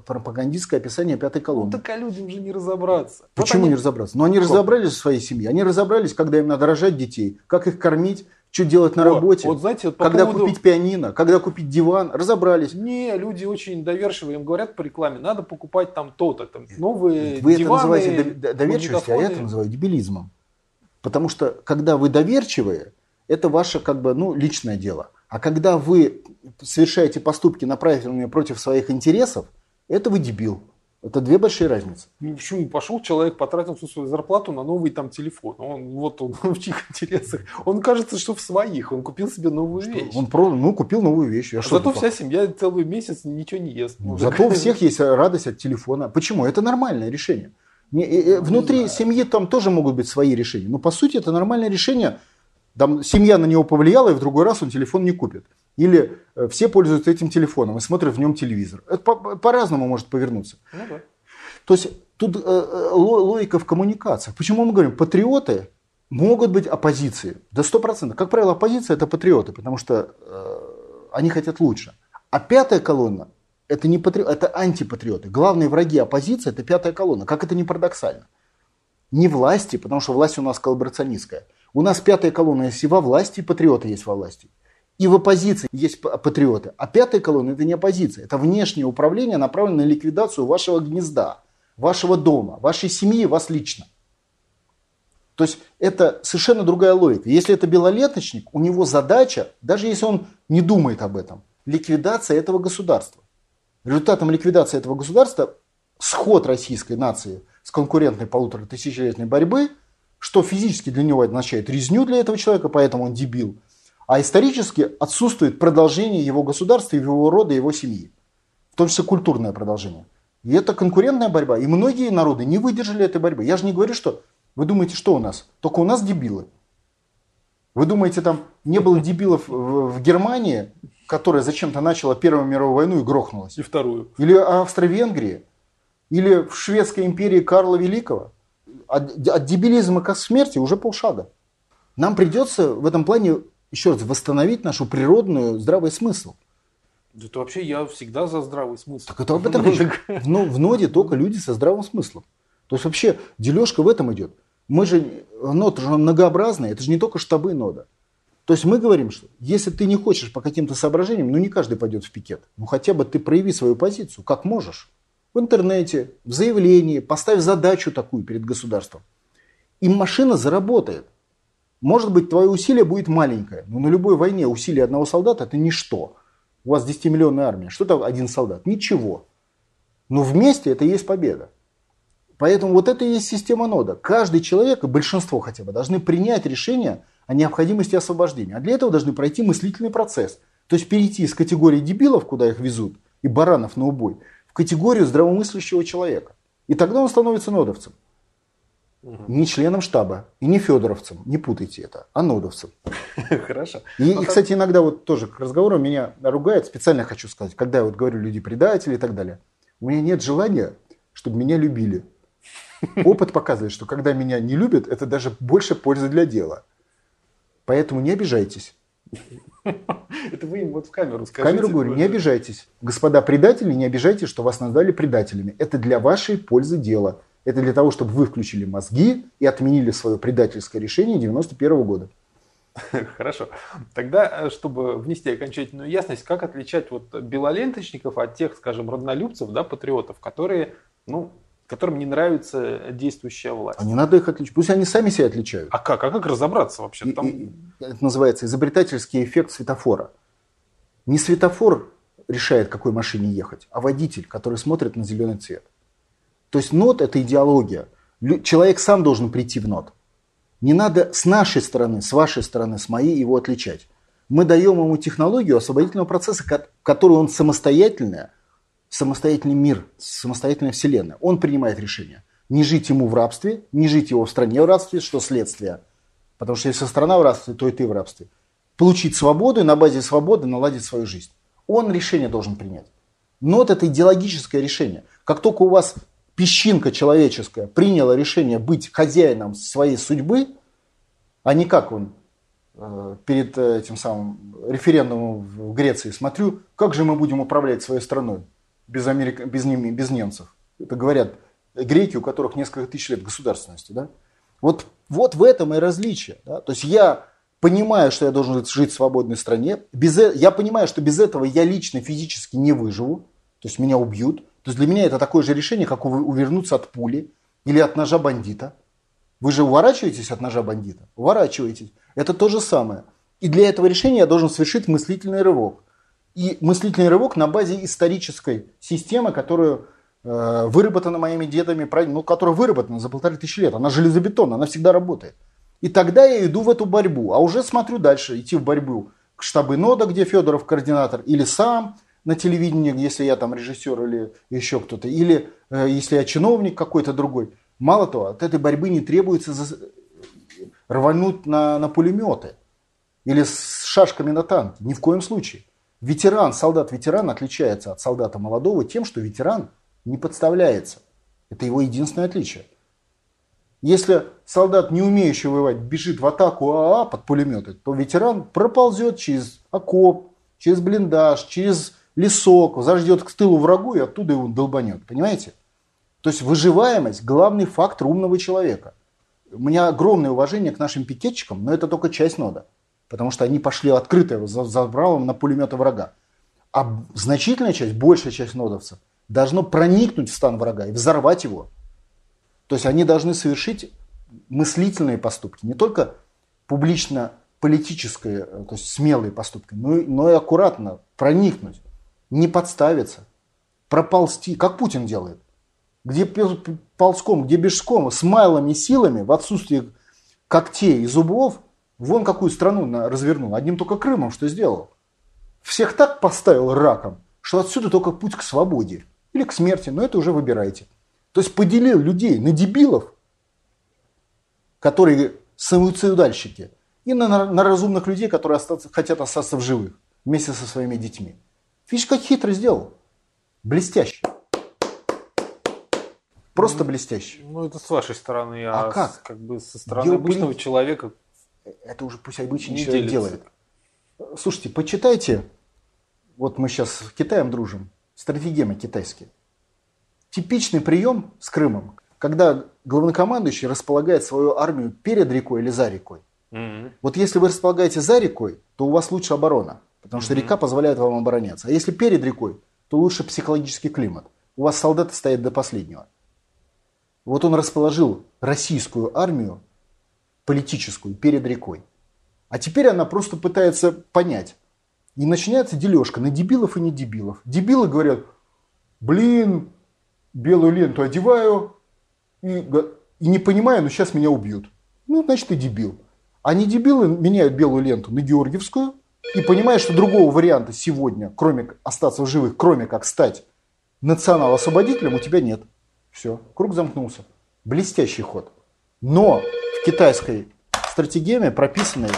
пропагандистское описание пятой колонны. Ну так а людям же не разобраться. Почему вот они... не разобраться? Ну они разобрались в своей семье, они разобрались, когда им надо рожать детей, как их кормить, что делать на работе, вот, знаете, вот когда поводу... купить пианино, когда купить диван, разобрались. Не, люди очень доверчивые, им говорят по рекламе, надо покупать там то-то, там новые Вы диваны, это называете доверчивостью, а я это называю дебилизмом. Потому что, когда вы доверчивые, это ваше как бы, ну, личное дело. А когда вы совершаете поступки, направленные против своих интересов, это вы дебил. Это две большие разницы. Ну, почему? Пошел человек, потратил всю свою зарплату на новый там телефон. Он, вот он *laughs* в чьих интересах. Он кажется, что в своих. Он купил себе новую что? вещь. Он про, ну, купил новую вещь. Я а зато вся семья целый месяц ничего не ест. Ну, зато у всех есть радость от телефона. Почему? Это нормальное решение. Не, внутри семьи там тоже могут быть свои решения. Но по сути это нормальное решение. Там семья на него повлияла, и в другой раз он телефон не купит. Или э, все пользуются этим телефоном и смотрят в нем телевизор. Это по-разному может повернуться. Ну, да. То есть тут э, э логика в коммуникациях. Почему мы говорим, патриоты могут быть оппозицией? Да сто процентов. Как правило, оппозиция это патриоты, потому что э, они хотят лучше. А пятая колонна это не патри... это антипатриоты. Главные враги оппозиции это пятая колонна. Как это не парадоксально? Не власти, потому что власть у нас коллаборационистская. У нас пятая колонна есть и во власти, и патриоты есть во власти. И в оппозиции есть патриоты. А пятая колонна это не оппозиция. Это внешнее управление, направленное на ликвидацию вашего гнезда, вашего дома, вашей семьи, вас лично. То есть это совершенно другая логика. Если это белолеточник, у него задача, даже если он не думает об этом, ликвидация этого государства. Результатом ликвидации этого государства сход российской нации с конкурентной полутора тысячелетней борьбы, что физически для него означает резню для этого человека, поэтому он дебил – а исторически отсутствует продолжение его государства, его рода, его семьи. В том числе культурное продолжение. И это конкурентная борьба. И многие народы не выдержали этой борьбы. Я же не говорю, что вы думаете, что у нас? Только у нас дебилы. Вы думаете, там не было дебилов в, Германии, которая зачем-то начала Первую мировую войну и грохнулась? И вторую. Или Австро-Венгрии? Или в Шведской империи Карла Великого? От, от дебилизма к смерти уже полшага. Нам придется в этом плане еще раз, восстановить нашу природную здравый смысл. Это вообще я всегда за здравый смысл. Так это об этом речь. Ну, в ноде только люди со здравым смыслом. То есть вообще дележка в этом идет. Мы же, нод же многообразная, это же не только штабы нода. То есть мы говорим, что если ты не хочешь по каким-то соображениям, ну не каждый пойдет в пикет. Ну хотя бы ты прояви свою позицию, как можешь. В интернете, в заявлении, поставь задачу такую перед государством. И машина заработает. Может быть, твое усилие будет маленькое, но на любой войне усилие одного солдата это ничто. У вас 10-миллионная армия. Что там один солдат? Ничего. Но вместе это и есть победа. Поэтому вот это и есть система нода. Каждый человек, и большинство хотя бы, должны принять решение о необходимости освобождения. А для этого должны пройти мыслительный процесс. То есть перейти из категории дебилов, куда их везут, и баранов на убой, в категорию здравомыслящего человека. И тогда он становится нодовцем. Угу. Не членом штаба и не федоровцем, не путайте это, а нодовцем. *laughs* Хорошо. И, и, кстати, иногда вот тоже к разговору меня ругают, специально хочу сказать, когда я вот говорю люди предатели и так далее. У меня нет желания, чтобы меня любили. *laughs* Опыт показывает, что когда меня не любят, это даже больше пользы для дела. Поэтому не обижайтесь. *laughs* Это вы им вот в камеру скажите. Камеру говорю, не обижайтесь. Господа предатели, не обижайтесь, что вас назвали предателями. Это для вашей пользы дела. Это для того, чтобы вы включили мозги и отменили свое предательское решение 91 года. *laughs* Хорошо. Тогда, э, чтобы внести окончательную ясность, как отличать вот белоленточников от тех, скажем, роднолюбцев, да, патриотов, которые, ну, которым не нравится действующая власть. А не надо их отличать. Пусть они сами себя отличают. А как? А как разобраться вообще? Там... И, и, это называется изобретательский эффект светофора. Не светофор решает, какой машине ехать, а водитель, который смотрит на зеленый цвет. То есть нот – это идеология. Человек сам должен прийти в нот. Не надо с нашей стороны, с вашей стороны, с моей его отличать. Мы даем ему технологию освободительного процесса, которую он самостоятельная – самостоятельный мир, самостоятельная вселенная. Он принимает решение. Не жить ему в рабстве, не жить его в стране в рабстве, что следствие. Потому что если страна в рабстве, то и ты в рабстве. Получить свободу и на базе свободы наладить свою жизнь. Он решение должен принять. Но вот это идеологическое решение. Как только у вас песчинка человеческая приняла решение быть хозяином своей судьбы, а не как он э, перед э, этим самым референдумом в Греции смотрю, как же мы будем управлять своей страной без, Америк... без, ними, без немцев. Это говорят греки, у которых несколько тысяч лет государственности. Да? Вот, вот в этом и различие. Да? То есть я понимаю, что я должен жить в свободной стране. Без, э, я понимаю, что без этого я лично физически не выживу. То есть меня убьют. То есть для меня это такое же решение, как увернуться от пули или от ножа бандита. Вы же уворачиваетесь от ножа бандита? Уворачиваетесь. Это то же самое. И для этого решения я должен совершить мыслительный рывок и мыслительный рывок на базе исторической системы, которую э, выработана моими дедами, ну, которая выработана за полторы тысячи лет. Она железобетонная, она всегда работает. И тогда я иду в эту борьбу, а уже смотрю дальше, идти в борьбу к штабы нода, где Федоров координатор, или сам на телевидении, если я там режиссер или еще кто-то, или э, если я чиновник какой-то другой. Мало того, от этой борьбы не требуется за... рвануть на, на пулеметы или с шашками на танки. Ни в коем случае. Ветеран, солдат-ветеран отличается от солдата молодого тем, что ветеран не подставляется. Это его единственное отличие. Если солдат, не умеющий воевать, бежит в атаку АА под пулеметы, то ветеран проползет через окоп, через блиндаж, через лесок, заждет к тылу врагу и оттуда его долбанет. Понимаете? То есть выживаемость – главный фактор умного человека. У меня огромное уважение к нашим пикетчикам, но это только часть нода потому что они пошли открыто за забралом на пулеметы врага. А значительная часть, большая часть нодовцев должно проникнуть в стан врага и взорвать его. То есть они должны совершить мыслительные поступки, не только публично политические, то есть смелые поступки, но, но и аккуратно проникнуть, не подставиться, проползти, как Путин делает. Где ползком, где бежком, с малыми силами, в отсутствии когтей и зубов – Вон какую страну развернул. Одним только Крымом что сделал. Всех так поставил раком, что отсюда только путь к свободе. Или к смерти, но это уже выбирайте. То есть поделил людей на дебилов, которые суицидальщики, и на, на разумных людей, которые остаться, хотят остаться в живых вместе со своими детьми. Видишь, как хитро сделал. Блестяще. Просто ну, блестяще. Ну, это с вашей стороны. А, а как? С, как бы со стороны Геополит... обычного человека это уже пусть обычный человек делает. Слушайте, почитайте вот мы сейчас с Китаем дружим, стратегемы китайские. Типичный прием с Крымом, когда главнокомандующий располагает свою армию перед рекой или за рекой. Mm-hmm. Вот если вы располагаете за рекой, то у вас лучше оборона, потому что река позволяет вам обороняться. А если перед рекой, то лучше психологический климат. У вас солдаты стоят до последнего. Вот он расположил российскую армию политическую перед рекой. А теперь она просто пытается понять. И начинается дележка на дебилов и не дебилов. Дебилы говорят, блин, белую ленту одеваю и, и не понимаю, но сейчас меня убьют. Ну, значит, ты дебил. А не дебилы меняют белую ленту на Георгиевскую и понимают, что другого варианта сегодня, кроме остаться в живых, кроме как стать национал-освободителем, у тебя нет. Все, круг замкнулся. Блестящий ход. Но в китайской стратегии прописанной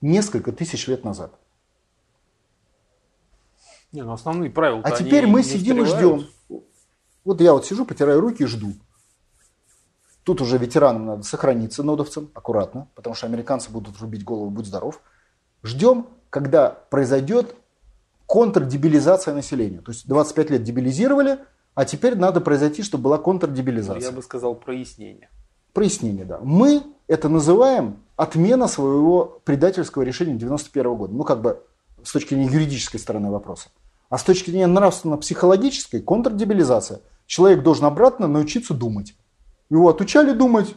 несколько тысяч лет назад. Не, ну основные правила. А теперь мы сидим и ждем. Вот я вот сижу, потираю руки и жду. Тут уже ветеранам надо сохраниться, нодовцам, аккуратно, потому что американцы будут рубить голову, будь здоров. Ждем, когда произойдет контрдебилизация населения. То есть 25 лет дебилизировали, а теперь надо произойти, чтобы была контрдебилизация. Я бы сказал прояснение. Прояснение, да. Мы это называем отмена своего предательского решения 91 года. Ну, как бы с точки зрения юридической стороны вопроса. А с точки зрения нравственно-психологической контрдебилизация. Человек должен обратно научиться думать. Его отучали думать,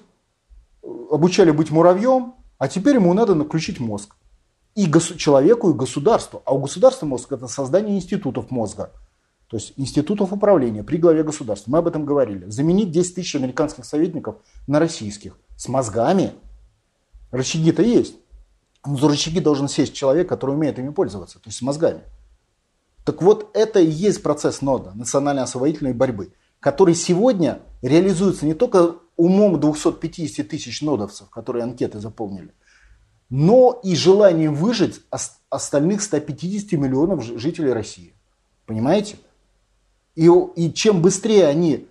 обучали быть муравьем, а теперь ему надо включить мозг. И человеку, и государству. А у государства мозг – это создание институтов мозга. То есть институтов управления при главе государства. Мы об этом говорили. Заменить 10 тысяч американских советников на российских. С мозгами. Рычаги-то есть. Но за рычаги должен сесть человек, который умеет ими пользоваться. То есть с мозгами. Так вот, это и есть процесс нода, национально-освободительной борьбы, который сегодня реализуется не только умом 250 тысяч нодовцев, которые анкеты заполнили, но и желанием выжить остальных 150 миллионов жителей России. Понимаете? И, и чем быстрее они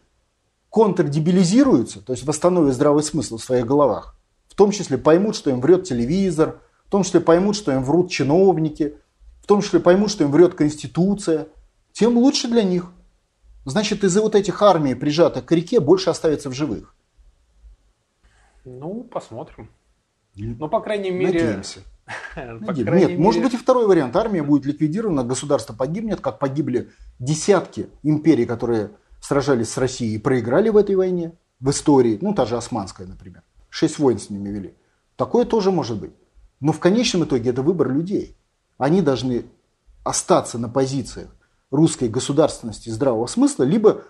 контрдебилизируются, то есть восстановят здравый смысл в своих головах, в том числе поймут, что им врет телевизор, в том числе поймут, что им врут чиновники, в том числе поймут, что им врет Конституция, тем лучше для них. Значит, из-за вот этих армий, прижатых к реке, больше оставится в живых. Ну, посмотрим. Ну, по крайней мере... Надеемся. *laughs* Нет, мере... может быть и второй вариант. Армия будет ликвидирована, государство погибнет, как погибли десятки империй, которые сражались с Россией и проиграли в этой войне, в истории, ну та же Османская, например. Шесть войн с ними вели. Такое тоже может быть. Но в конечном итоге это выбор людей. Они должны остаться на позициях русской государственности и здравого смысла, либо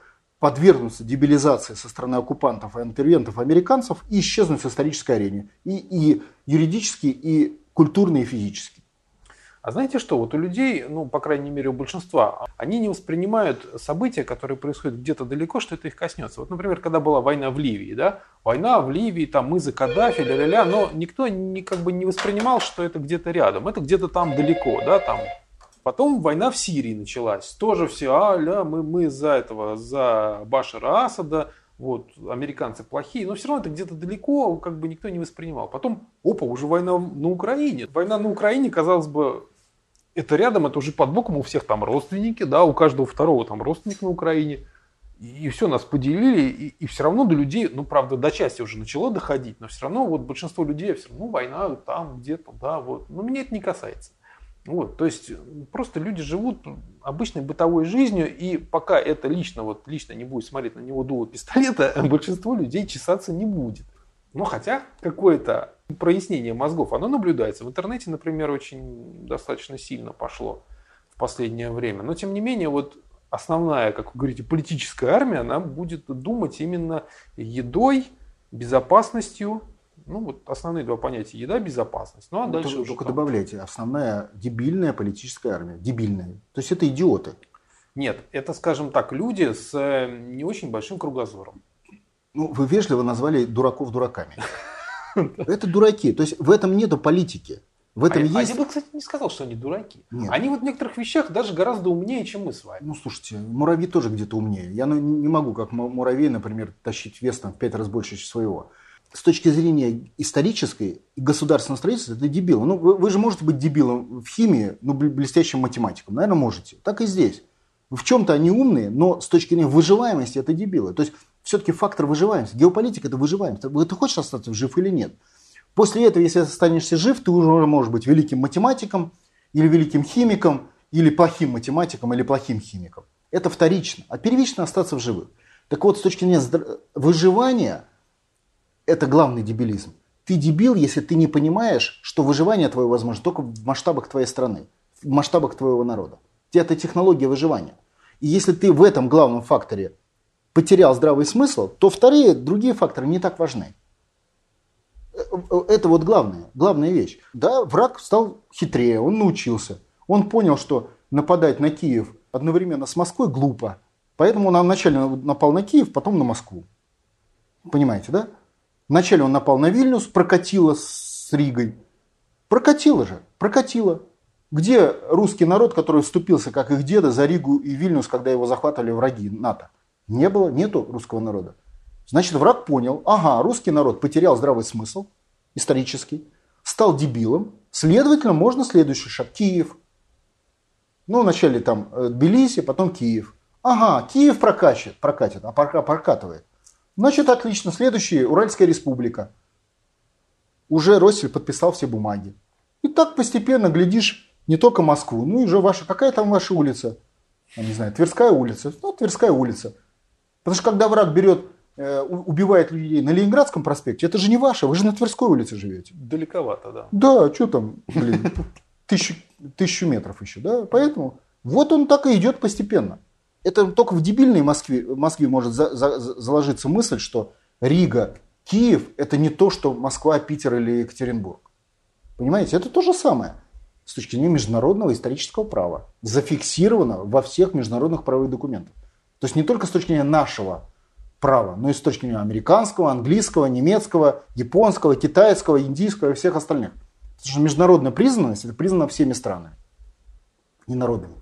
подвергнуться дебилизации со стороны оккупантов и интервентов американцев и исчезнуть с исторической арене. И, и юридически, и культурно и физически. А знаете что, вот у людей, ну, по крайней мере, у большинства, они не воспринимают события, которые происходят где-то далеко, что это их коснется. Вот, например, когда была война в Ливии, да, война в Ливии, там, мы за Каддафи, ля-ля-ля, но никто не, как бы не воспринимал, что это где-то рядом, это где-то там далеко, да, там. Потом война в Сирии началась, тоже все, а, ля, мы, мы за этого, за Башара Асада, вот, американцы плохие, но все равно это где-то далеко, как бы никто не воспринимал. Потом, опа, уже война на Украине. Война на Украине, казалось бы, это рядом, это уже под боком, у всех там родственники, да, у каждого второго там родственник на Украине. И, все, нас поделили, и, и все равно до людей, ну, правда, до части уже начало доходить, но все равно вот большинство людей все равно, ну, война там где-то, да, вот. Но меня это не касается. Вот, то есть просто люди живут обычной бытовой жизнью, и пока это лично, вот лично не будет смотреть на него дуло пистолета, *laughs* большинство людей чесаться не будет. Но хотя какое-то прояснение мозгов, оно наблюдается. В интернете, например, очень достаточно сильно пошло в последнее время. Но тем не менее, вот основная, как вы говорите, политическая армия, она будет думать именно едой, безопасностью, ну, вот основные два понятия. Еда, безопасность. Ну, а дальше только, только добавляйте. Основная дебильная политическая армия. Дебильная. То есть это идиоты. Нет, это, скажем так, люди с э, не очень большим кругозором. Ну, вы вежливо назвали дураков дураками. Это дураки. То есть в этом нету политики. В этом а, есть... а я бы, кстати, не сказал, что они дураки. Нет. Они вот в некоторых вещах даже гораздо умнее, чем мы с вами. Ну, слушайте, муравьи тоже где-то умнее. Я ну, не могу, как муравей, например, тащить вес там, в пять раз больше своего. С точки зрения исторической и государственного строительства, это дебил. Ну, вы, вы же можете быть дебилом в химии, ну, блестящим математиком. Наверное, можете. Так и здесь. В чем-то они умные, но с точки зрения выживаемости это дебилы. То есть все-таки фактор выживаемости. Геополитика – это выживаемость. Ты хочешь остаться жив или нет? После этого, если останешься жив, ты уже можешь быть великим математиком, или великим химиком, или плохим математиком, или плохим химиком. Это вторично. А первично остаться в живых. Так вот, с точки зрения выживания, это главный дебилизм. Ты дебил, если ты не понимаешь, что выживание твое возможно только в масштабах твоей страны, в масштабах твоего народа. Это технология выживания. И если ты в этом главном факторе потерял здравый смысл, то вторые, другие факторы не так важны. Э, э, это вот главное, главная вещь. Да, враг стал хитрее, он научился. Он понял, что нападать на Киев одновременно с Москвой глупо. Поэтому он вначале напал на Киев, потом на Москву. Понимаете, да? Вначале он напал на Вильнюс, прокатило с Ригой. Прокатило же, прокатило. Где русский народ, который вступился, как их деда, за Ригу и Вильнюс, когда его захватывали враги НАТО? Не было, нету русского народа. Значит, враг понял, ага, русский народ потерял здравый смысл исторический, стал дебилом, следовательно, можно следующий шаг. Киев. Ну, вначале там э, Тбилиси, потом Киев. Ага, Киев прокачит, прокатит, а прокатывает. Значит, отлично. Следующий Уральская республика. Уже Россель подписал все бумаги. И так постепенно глядишь не только Москву, ну и уже ваша, какая там ваша улица? Я не знаю, Тверская улица. Ну, Тверская улица. Потому что когда враг берет, э, убивает людей на Ленинградском проспекте, это же не ваше, вы же на Тверской улице живете. Далековато, да. Да, что там, блин, *laughs* тысячу, тысячу метров еще, да, поэтому вот он так и идет постепенно. Это только в дебильной Москве, Москве может за, за, заложиться мысль, что Рига, Киев – это не то, что Москва, Питер или Екатеринбург. Понимаете, это то же самое с точки зрения международного исторического права. Зафиксировано во всех международных правовых документах. То есть не только с точки зрения нашего права, но и с точки зрения американского, английского, немецкого, японского, китайского, индийского и всех остальных. Потому что международная признанность это признана всеми странами и народами.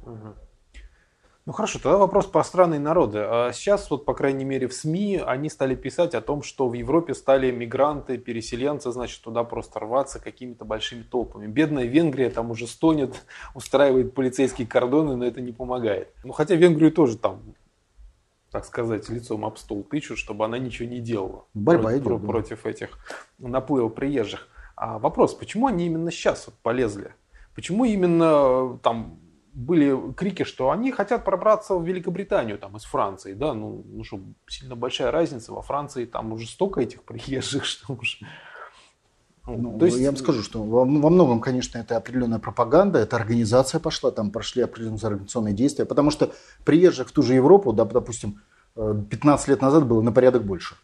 Ну хорошо, тогда вопрос про страны и народы. А сейчас, вот, по крайней мере, в СМИ они стали писать о том, что в Европе стали мигранты, переселенцы, значит, туда просто рваться какими-то большими толпами. Бедная Венгрия там уже стонет, *laughs* устраивает полицейские кордоны, но это не помогает. Ну хотя Венгрию тоже там так сказать, лицом об стол тычут, чтобы она ничего не делала Борьба против, идет, да. против этих наплывов приезжих. А вопрос, почему они именно сейчас вот полезли? Почему именно там были крики, что они хотят пробраться в Великобританию там из Франции, да, ну, ну что, сильно большая разница, во Франции там уже столько этих приезжих, *laughs* что уж... Ну, то есть... Я вам скажу, что во, во многом, конечно, это определенная пропаганда, это организация пошла, там прошли определенные организационные действия, потому что приезжих в ту же Европу, да, допустим, 15 лет назад было на порядок больше.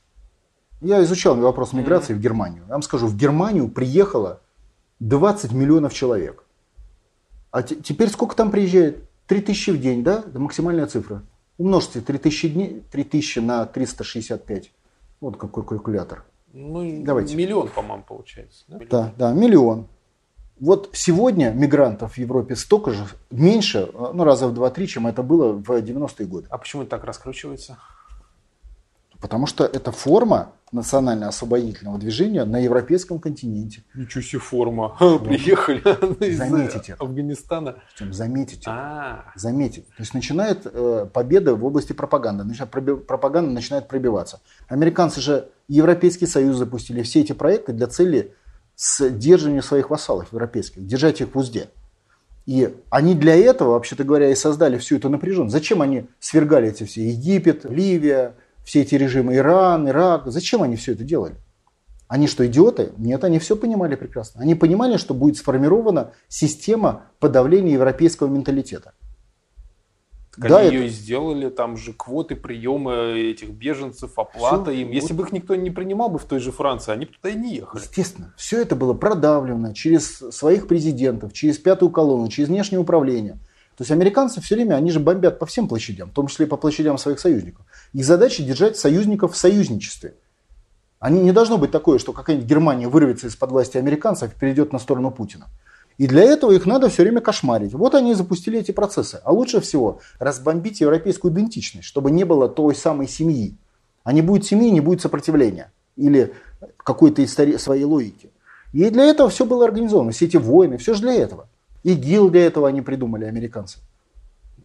Я изучал вопрос миграции mm-hmm. в Германию. Я вам скажу, в Германию приехало 20 миллионов человек. А теперь сколько там приезжает? 3000 в день, да? Это максимальная цифра. Умножьте 3000, дней, 3000 на 365. Вот какой калькулятор. Ну, Давайте. миллион, по-моему, получается. Да? Да, да, миллион. Вот сегодня мигрантов в Европе столько же, меньше, ну раза в 2-3, чем это было в 90-е годы. А почему это так раскручивается? Потому что это форма национально-освободительного движения на европейском континенте. Ничего себе форма. *laughs* Приехали *laughs* из Заметить это. Афганистана. Причем заметить это. А, Заметить. То есть начинает э, победа в области пропаганды. Начинает проби- пропаганда начинает пробиваться. Американцы же Европейский Союз запустили все эти проекты для цели сдерживания своих вассалов европейских, держать их в узде. И они для этого, вообще-то говоря, и создали всю эту напряженность. Зачем они свергали эти все Египет, Ливия, все эти режимы Иран, Ирак? Зачем они все это делали? Они что, идиоты? Нет, они все понимали прекрасно. Они понимали, что будет сформирована система подавления европейского менталитета. так Да, они это- ее и сделали, там же квоты приема этих беженцев, оплата Всё, им. Если вот. бы их никто не принимал бы в той же Франции, они бы туда и не ехали. Естественно, все это было продавлено через своих президентов, через пятую колонну, через внешнее управление. То есть американцы все время, они же бомбят по всем площадям, в том числе и по площадям своих союзников. Их задача держать союзников в союзничестве. Они не должно быть такое, что какая-нибудь Германия вырвется из-под власти американцев и перейдет на сторону Путина. И для этого их надо все время кошмарить. Вот они и запустили эти процессы. А лучше всего разбомбить европейскую идентичность, чтобы не было той самой семьи. А не будет семьи, не будет сопротивления. Или какой-то истори- своей логики. И для этого все было организовано. Все эти войны, все же для этого. И ГИЛ для этого они придумали, американцы.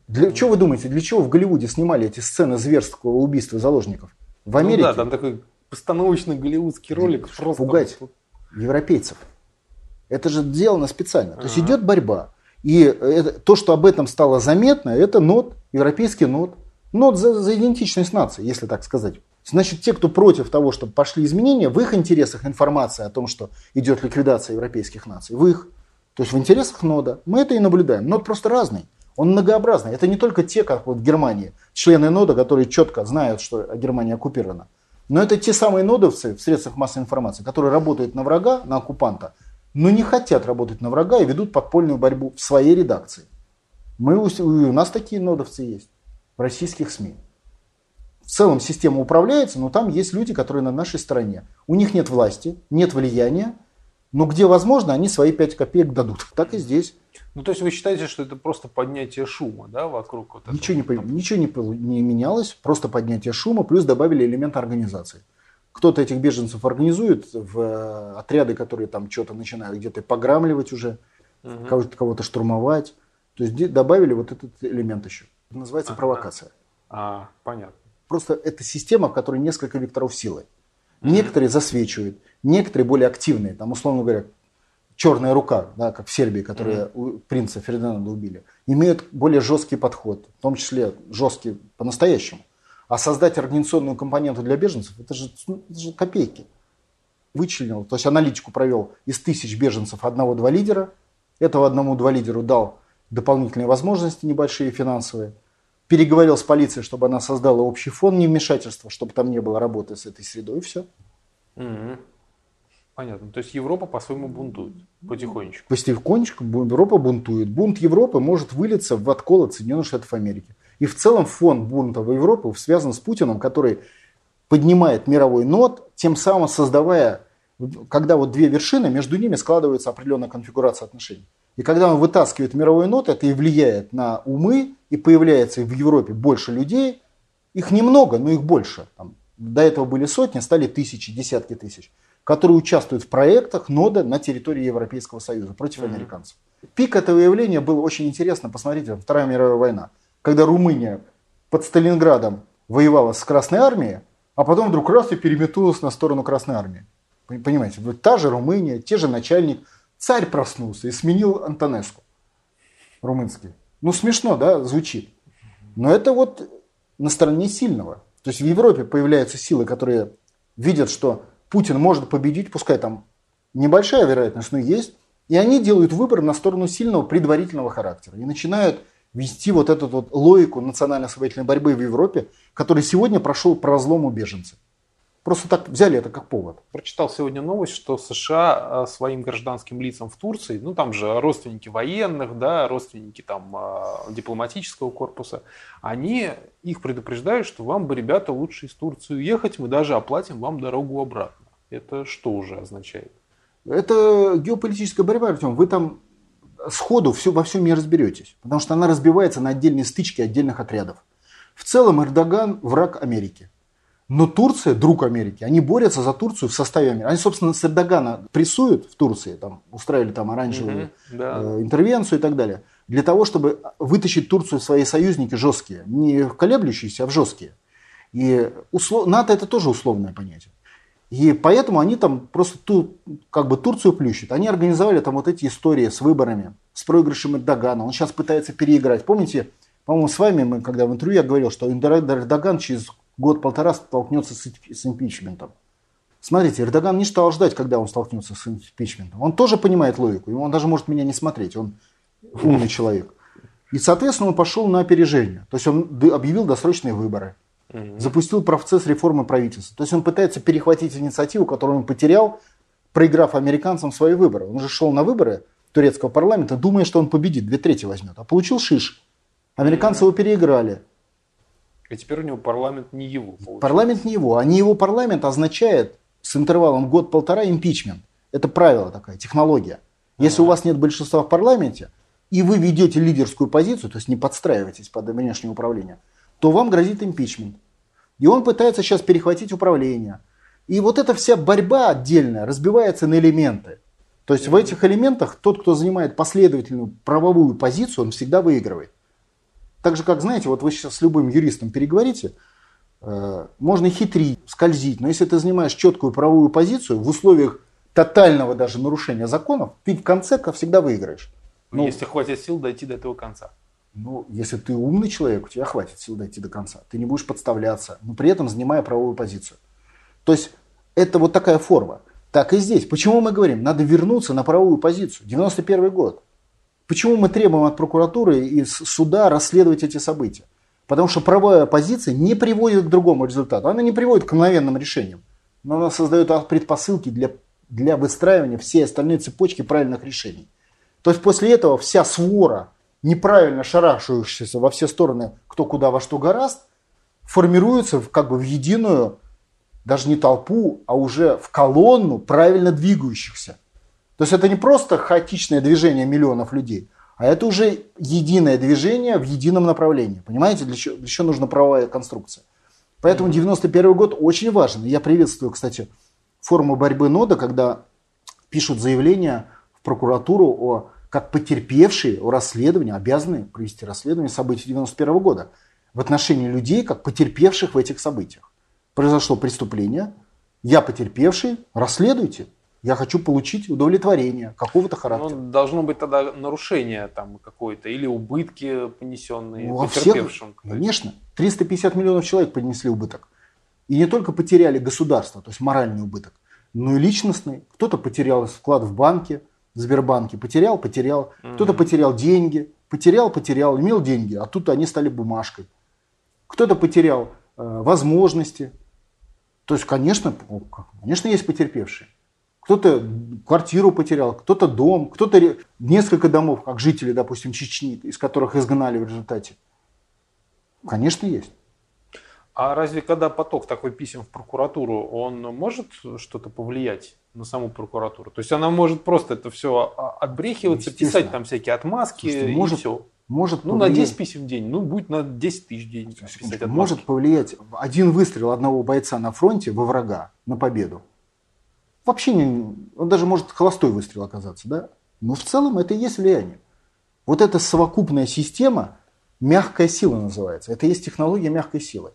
Для, что вы думаете, для чего в Голливуде снимали эти сцены зверского убийства заложников? В Америке? Ну да, там такой постановочный голливудский ролик. Просто пугать европейцев. Это же сделано специально. То есть идет борьба. И это, то, что об этом стало заметно, это нот, европейский нот. Нот за, за идентичность нации, если так сказать. Значит, те, кто против того, чтобы пошли изменения, в их интересах информация о том, что идет ликвидация европейских наций, в их. То есть в интересах нода. Мы это и наблюдаем. Нод просто разный. Он многообразный. Это не только те, как вот в Германии, члены нода, которые четко знают, что Германия оккупирована. Но это те самые нодовцы в средствах массовой информации, которые работают на врага, на оккупанта, но не хотят работать на врага и ведут подпольную борьбу в своей редакции. Мы, у нас такие нодовцы есть в российских СМИ. В целом система управляется, но там есть люди, которые на нашей стороне. У них нет власти, нет влияния, но где возможно, они свои 5 копеек дадут. Так и здесь. Ну, то есть вы считаете, что это просто поднятие шума, да, вокруг вот этого? Ничего, не, ничего не, не менялось, просто поднятие шума, плюс добавили элемент организации. Кто-то этих беженцев организует в э, отряды, которые там что-то начинают где-то пограмливать уже, угу. кого-то, кого-то штурмовать. То есть добавили вот этот элемент еще. Это называется а, провокация. А, понятно. Просто это система, в которой несколько векторов силы. Некоторые засвечивают, некоторые более активные. Там, условно говоря, черная рука, да, как в Сербии, которая mm-hmm. принца Фердинанда убили, имеют более жесткий подход, в том числе жесткий по-настоящему. А создать организационную компоненту для беженцев, это же, ну, это же копейки. Вычленил, то есть аналитику провел из тысяч беженцев одного-два лидера. Этого одному-два лидеру дал дополнительные возможности небольшие финансовые. Переговорил с полицией, чтобы она создала общий фон невмешательства, чтобы там не было работы с этой средой, и все. Mm-hmm. Понятно. То есть Европа по-своему бунтует потихонечку. Потихонечку Европа бунтует. Бунт Европы может вылиться в откол от Соединенных Штатов Америки. И в целом фон бунта в Европе связан с Путиным, который поднимает мировой нот, тем самым создавая, когда вот две вершины, между ними складывается определенная конфигурация отношений. И когда он вытаскивает мировой нот, это и влияет на умы, и появляется в Европе больше людей, их немного, но их больше. Там, до этого были сотни, стали тысячи, десятки тысяч которые участвуют в проектах нода на территории Европейского Союза против mm-hmm. американцев. Пик этого явления был очень интересно. Посмотрите, Вторая мировая война, когда Румыния под Сталинградом воевала с Красной армией, а потом вдруг раз и переметнулась на сторону Красной армии. Понимаете, вот та же Румыния, те же начальник, царь проснулся и сменил Антонеску румынский. Ну смешно, да, звучит. Но это вот на стороне сильного. То есть в Европе появляются силы, которые видят, что Путин может победить, пускай там небольшая вероятность, но есть. И они делают выбор на сторону сильного предварительного характера. И начинают вести вот эту вот логику национально-освободительной борьбы в Европе, который сегодня прошел по разлому беженцев. Просто так взяли это как повод. Прочитал сегодня новость, что США э, своим гражданским лицам в Турции, ну там же родственники военных, да, родственники там э, дипломатического корпуса, они их предупреждают, что вам бы, ребята, лучше из Турции уехать, мы даже оплатим вам дорогу обратно. Это что уже означает? Это геополитическая борьба, Артем. Вы там сходу все, во всем не разберетесь, потому что она разбивается на отдельные стычки отдельных отрядов. В целом Эрдоган враг Америки. Но Турция, друг Америки, они борются за Турцию в составе Америки. Они, собственно, с Эрдогана прессуют в Турции, там, устраивали там оранжевую угу, да. э, интервенцию и так далее, для того, чтобы вытащить Турцию в свои союзники жесткие. Не колеблющиеся, а в жесткие. И услов... НАТО это тоже условное понятие. И поэтому они там просто ту, как бы Турцию плющат. Они организовали там вот эти истории с выборами, с проигрышем Эрдогана. Он сейчас пытается переиграть. Помните, по-моему, с вами мы, когда в интервью я говорил, что Эрдоган через год-полтора столкнется с, с импичментом. Смотрите, Эрдоган не стал ждать, когда он столкнется с импичментом. Он тоже понимает логику. Он даже может меня не смотреть. Он умный человек. И, соответственно, он пошел на опережение. То есть он объявил досрочные выборы угу. запустил процесс реформы правительства. То есть он пытается перехватить инициативу, которую он потерял, проиграв американцам свои выборы. Он же шел на выборы турецкого парламента, думая, что он победит, две трети возьмет, а получил шиш. Американцы его переиграли. И теперь у него парламент не его. Получается. Парламент не его, а не его парламент означает с интервалом год-полтора импичмент. Это правило такая, технология. Если ага. у вас нет большинства в парламенте, и вы ведете лидерскую позицию, то есть не подстраиваетесь под внешнее управление, то вам грозит импичмент. И он пытается сейчас перехватить управление. И вот эта вся борьба отдельная разбивается на элементы. То есть в этих элементах тот, кто занимает последовательную правовую позицию, он всегда выигрывает. Так же, как, знаете, вот вы сейчас с любым юристом переговорите, э, можно хитрить, скользить, но если ты занимаешь четкую правовую позицию в условиях тотального даже нарушения законов, ты в конце всегда выиграешь. Ну, если хватит сил дойти до этого конца. Ну, если ты умный человек, у тебя хватит сил дойти до конца. Ты не будешь подставляться, но при этом занимая правовую позицию. То есть это вот такая форма. Так и здесь. Почему мы говорим, надо вернуться на правовую позицию? 91 год. Почему мы требуем от прокуратуры и суда расследовать эти события? Потому что правовая позиция не приводит к другому результату. Она не приводит к мгновенным решениям. Но она создает предпосылки для, для выстраивания всей остальной цепочки правильных решений. То есть после этого вся свора неправильно шарашивающаяся во все стороны, кто куда во что гораст, формируется в, как бы в единую, даже не толпу, а уже в колонну правильно двигающихся. То есть это не просто хаотичное движение миллионов людей, а это уже единое движение в едином направлении. Понимаете, для чего, для чего нужна правовая конструкция. Поэтому 91 год очень важен. Я приветствую, кстати, форму борьбы нода, когда пишут заявление в прокуратуру о как потерпевшие о расследовании, обязаны провести расследование событий 91 года в отношении людей, как потерпевших в этих событиях. Произошло преступление, я потерпевший, расследуйте. Я хочу получить удовлетворение какого-то характера. Ну, должно быть тогда нарушение там какое-то или убытки понесенные ну, потерпевшим. Всех, конечно. 350 миллионов человек понесли убыток. И не только потеряли государство, то есть моральный убыток, но и личностный. Кто-то потерял вклад в банке, в Сбербанке. Потерял, потерял. Mm-hmm. Кто-то потерял деньги, потерял, потерял, имел деньги, а тут они стали бумажкой. Кто-то потерял э, возможности. То есть, конечно, конечно, есть потерпевшие. Кто-то квартиру потерял, кто-то дом, кто-то несколько домов, как жители, допустим, Чечни, из которых изгнали в результате. Конечно, есть. А разве когда поток такой писем в прокуратуру, он может что-то повлиять на саму прокуратуру? То есть она может просто это все отбрехиваться, писать там всякие отмазки Слушайте, может, и все. Может ну, повлиять. на 10 писем в день, ну, будет на 10 тысяч в день писать отмазки. Может повлиять один выстрел одного бойца на фронте во врага, на победу. Вообще, не, он даже может холостой выстрел оказаться, да? Но в целом это и есть влияние. Вот эта совокупная система, мягкая сила называется. Это и есть технология мягкой силы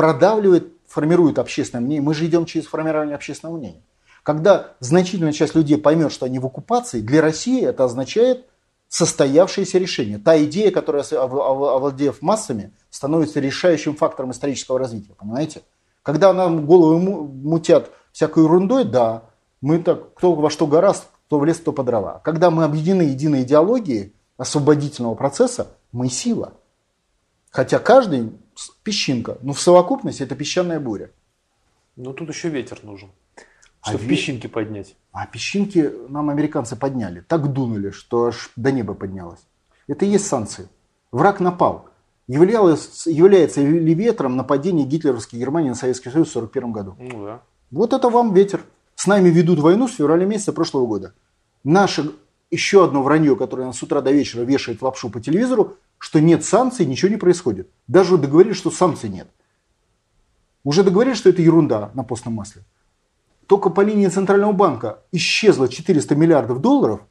продавливает, формирует общественное мнение. Мы же идем через формирование общественного мнения. Когда значительная часть людей поймет, что они в оккупации, для России это означает состоявшееся решение. Та идея, которая, овладев массами, становится решающим фактором исторического развития. Понимаете? Когда нам головы мутят всякой ерундой, да, мы так, кто во что гораст, кто в лес, кто по дрова. Когда мы объединены единой идеологией освободительного процесса, мы сила. Хотя каждый песчинка. Но в совокупности это песчаная буря. Ну тут еще ветер нужен, чтобы а песчинки ве... поднять. А песчинки нам американцы подняли. Так дунули, что аж до неба поднялось. Это и есть санкции. Враг напал. Являлось, является ли ветром нападение гитлеровской Германии на Советский Союз в 1941 году? Ну да. Вот это вам ветер. С нами ведут войну с февраля месяца прошлого года. Наше еще одно вранье, которое нас с утра до вечера вешает лапшу по телевизору, что нет санкций, ничего не происходит. Даже договорились, что санкций нет. Уже договорились, что это ерунда на постном масле. Только по линии Центрального банка исчезло 400 миллиардов долларов,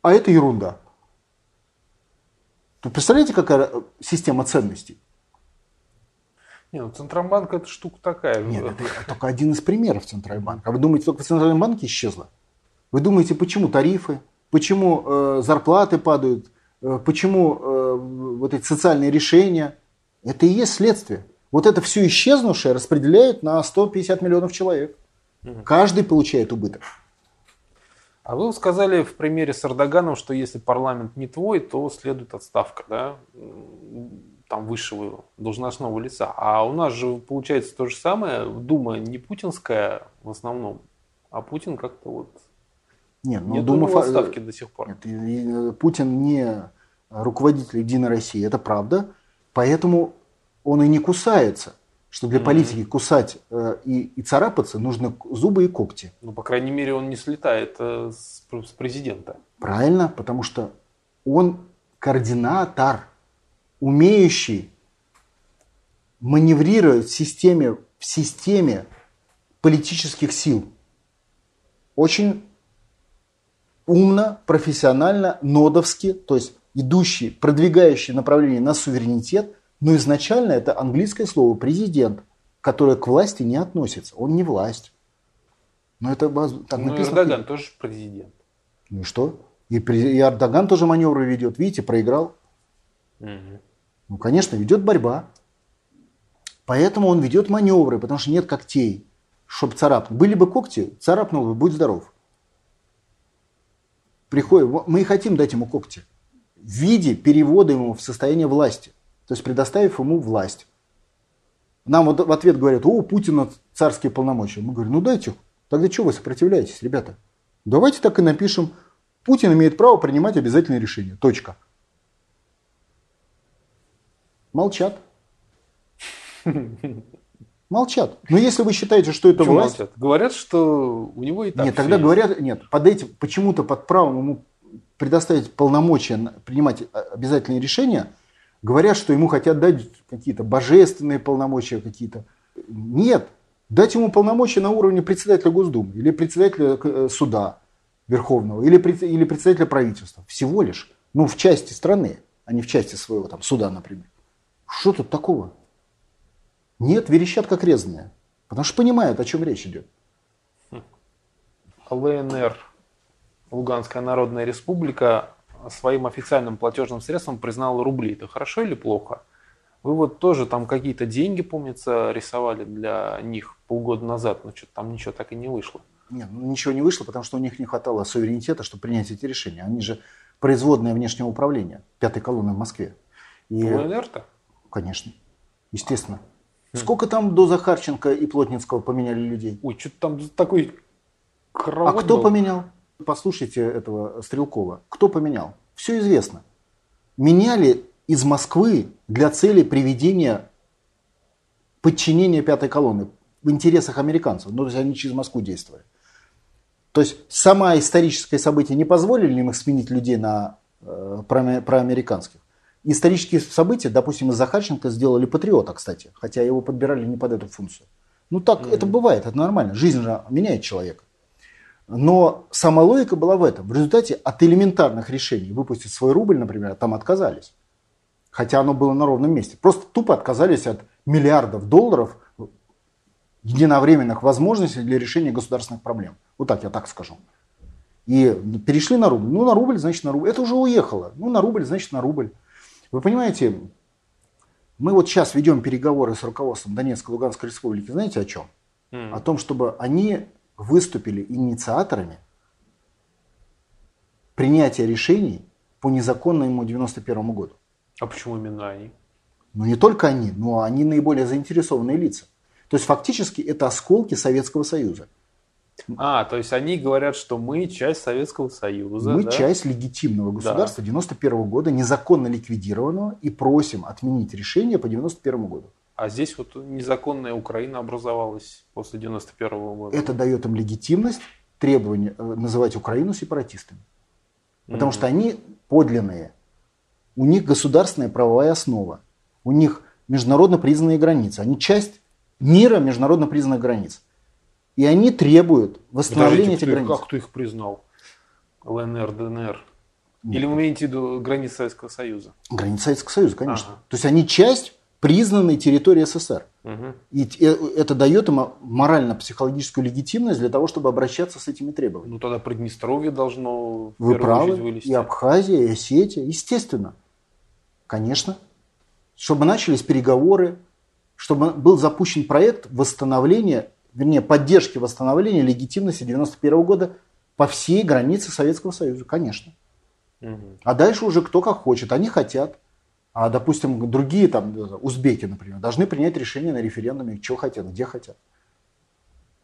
а это ерунда. Вы представляете, какая система ценностей? Нет, ну Центробанк это штука такая. Нет, это только один из примеров Центробанка. А вы думаете, только в Центральном банке исчезло? Вы думаете, почему тарифы, почему э, зарплаты падают, почему э, вот эти социальные решения, это и есть следствие. Вот это все исчезнувшее распределяют на 150 миллионов человек. Каждый получает убыток. А вы сказали в примере с Эрдоганом, что если парламент не твой, то следует отставка, да, там высшего должностного лица. А у нас же получается то же самое. Дума не путинская в основном, а Путин как-то вот нет, ну, Нет Дума фа... отставки до сих пор. Нет, э, Путин не руководитель Единой России, это правда. Поэтому он и не кусается. Что для mm-hmm. политики кусать э, и, и царапаться нужно зубы и когти. Ну, по крайней мере, он не слетает э, с, с президента. Правильно, потому что он координатор, умеющий маневрировать в системе, в системе политических сил. Очень умно, профессионально, нодовски, то есть идущий, продвигающий направление на суверенитет, но изначально это английское слово президент, которое к власти не относится. Он не власть. Но это так ну, написано. Эрдоган тоже президент. Ну и что? И, и Эрдоган тоже маневры ведет. Видите, проиграл. Угу. Ну, конечно, ведет борьба. Поэтому он ведет маневры, потому что нет когтей, чтобы царапнуть. Были бы когти, царапнул бы, будь здоров. Приходит, мы и хотим дать ему когти в виде перевода ему в состояние власти. То есть предоставив ему власть. Нам вот в ответ говорят, о, Путина царские полномочия. Мы говорим, ну дайте, тогда что вы сопротивляетесь, ребята? Давайте так и напишем, Путин имеет право принимать обязательные решения. Точка. Молчат. *laughs* Молчат. Но если вы считаете, что это Почему власть... молчат? Говорят, что у него и так Нет, тогда есть. говорят, нет, под этим, почему-то под правом ему предоставить полномочия принимать а, обязательные решения, говорят, что ему хотят дать какие-то божественные полномочия какие-то. Нет, дать ему полномочия на уровне председателя Госдумы или председателя э, суда Верховного или, или председателя правительства. Всего лишь. Ну, в части страны, а не в части своего там суда, например. Что тут такого? Нет, верещат как резаные. Потому что понимают, о чем речь идет. ЛНР, Луганская Народная Республика, своим официальным платежным средством признала рубли. Это хорошо или плохо? Вы вот тоже там какие-то деньги, помнится, рисовали для них полгода назад, но что-то там ничего так и не вышло. Нет, ну, ничего не вышло, потому что у них не хватало суверенитета, чтобы принять эти решения. Они же производные внешнего управления, пятой колонны в Москве. И, ЛНР-то? конечно, естественно. Сколько там до Захарченко и Плотницкого поменяли людей? Ой, что-то там такой А кто был. поменял? Послушайте этого Стрелкова. Кто поменял? Все известно. Меняли из Москвы для цели приведения подчинения пятой колонны в интересах американцев. Ну, то есть они через Москву действовали. То есть сама историческое событие не позволили им их сменить людей на э, проаме- проамериканских. Исторические события, допустим, из Захарченко сделали патриота, кстати, хотя его подбирали не под эту функцию. Ну так это бывает, это нормально. Жизнь же меняет человека. Но сама логика была в этом. В результате от элементарных решений выпустить свой рубль, например, там отказались. Хотя оно было на ровном месте. Просто тупо отказались от миллиардов долларов единовременных возможностей для решения государственных проблем. Вот так я так скажу. И перешли на рубль. Ну, на рубль, значит, на рубль. Это уже уехало. Ну, на рубль, значит, на рубль. Вы понимаете, мы вот сейчас ведем переговоры с руководством Донецкой Луганской республики. Знаете о чем? М. О том, чтобы они выступили инициаторами принятия решений по незаконному 91 году. А почему именно они? Но не только они, но они наиболее заинтересованные лица. То есть фактически это осколки Советского Союза. А, то есть они говорят, что мы часть Советского Союза. Мы да? часть легитимного государства 91 года, незаконно ликвидированного, и просим отменить решение по 91 году. А здесь вот незаконная Украина образовалась после 91 года. Это дает им легитимность требования э, называть Украину сепаратистами. Потому что они подлинные. У них государственная правовая основа. У них международно признанные границы. Они часть мира международно признанных границ. И они требуют восстановления Подождите, этих границ. как кто их признал? ЛНР, ДНР? Или вы имеете в виду границы Советского Союза? Границы Советского Союза, конечно. Ага. То есть они часть признанной территории СССР. Мгм. И это дает им морально-психологическую легитимность для того, чтобы обращаться с этими требованиями. Ну тогда Приднестровье должно Вы правы. вылезти. И Абхазия, и Осетия, естественно. Конечно. Чтобы начались переговоры, чтобы был запущен проект восстановления, вернее, поддержки восстановления легитимности 91 года по всей границе Советского Союза, конечно. А дальше уже кто как хочет. Они хотят. А, допустим, другие, там, узбеки, например, должны принять решение на референдуме, что хотят, где хотят.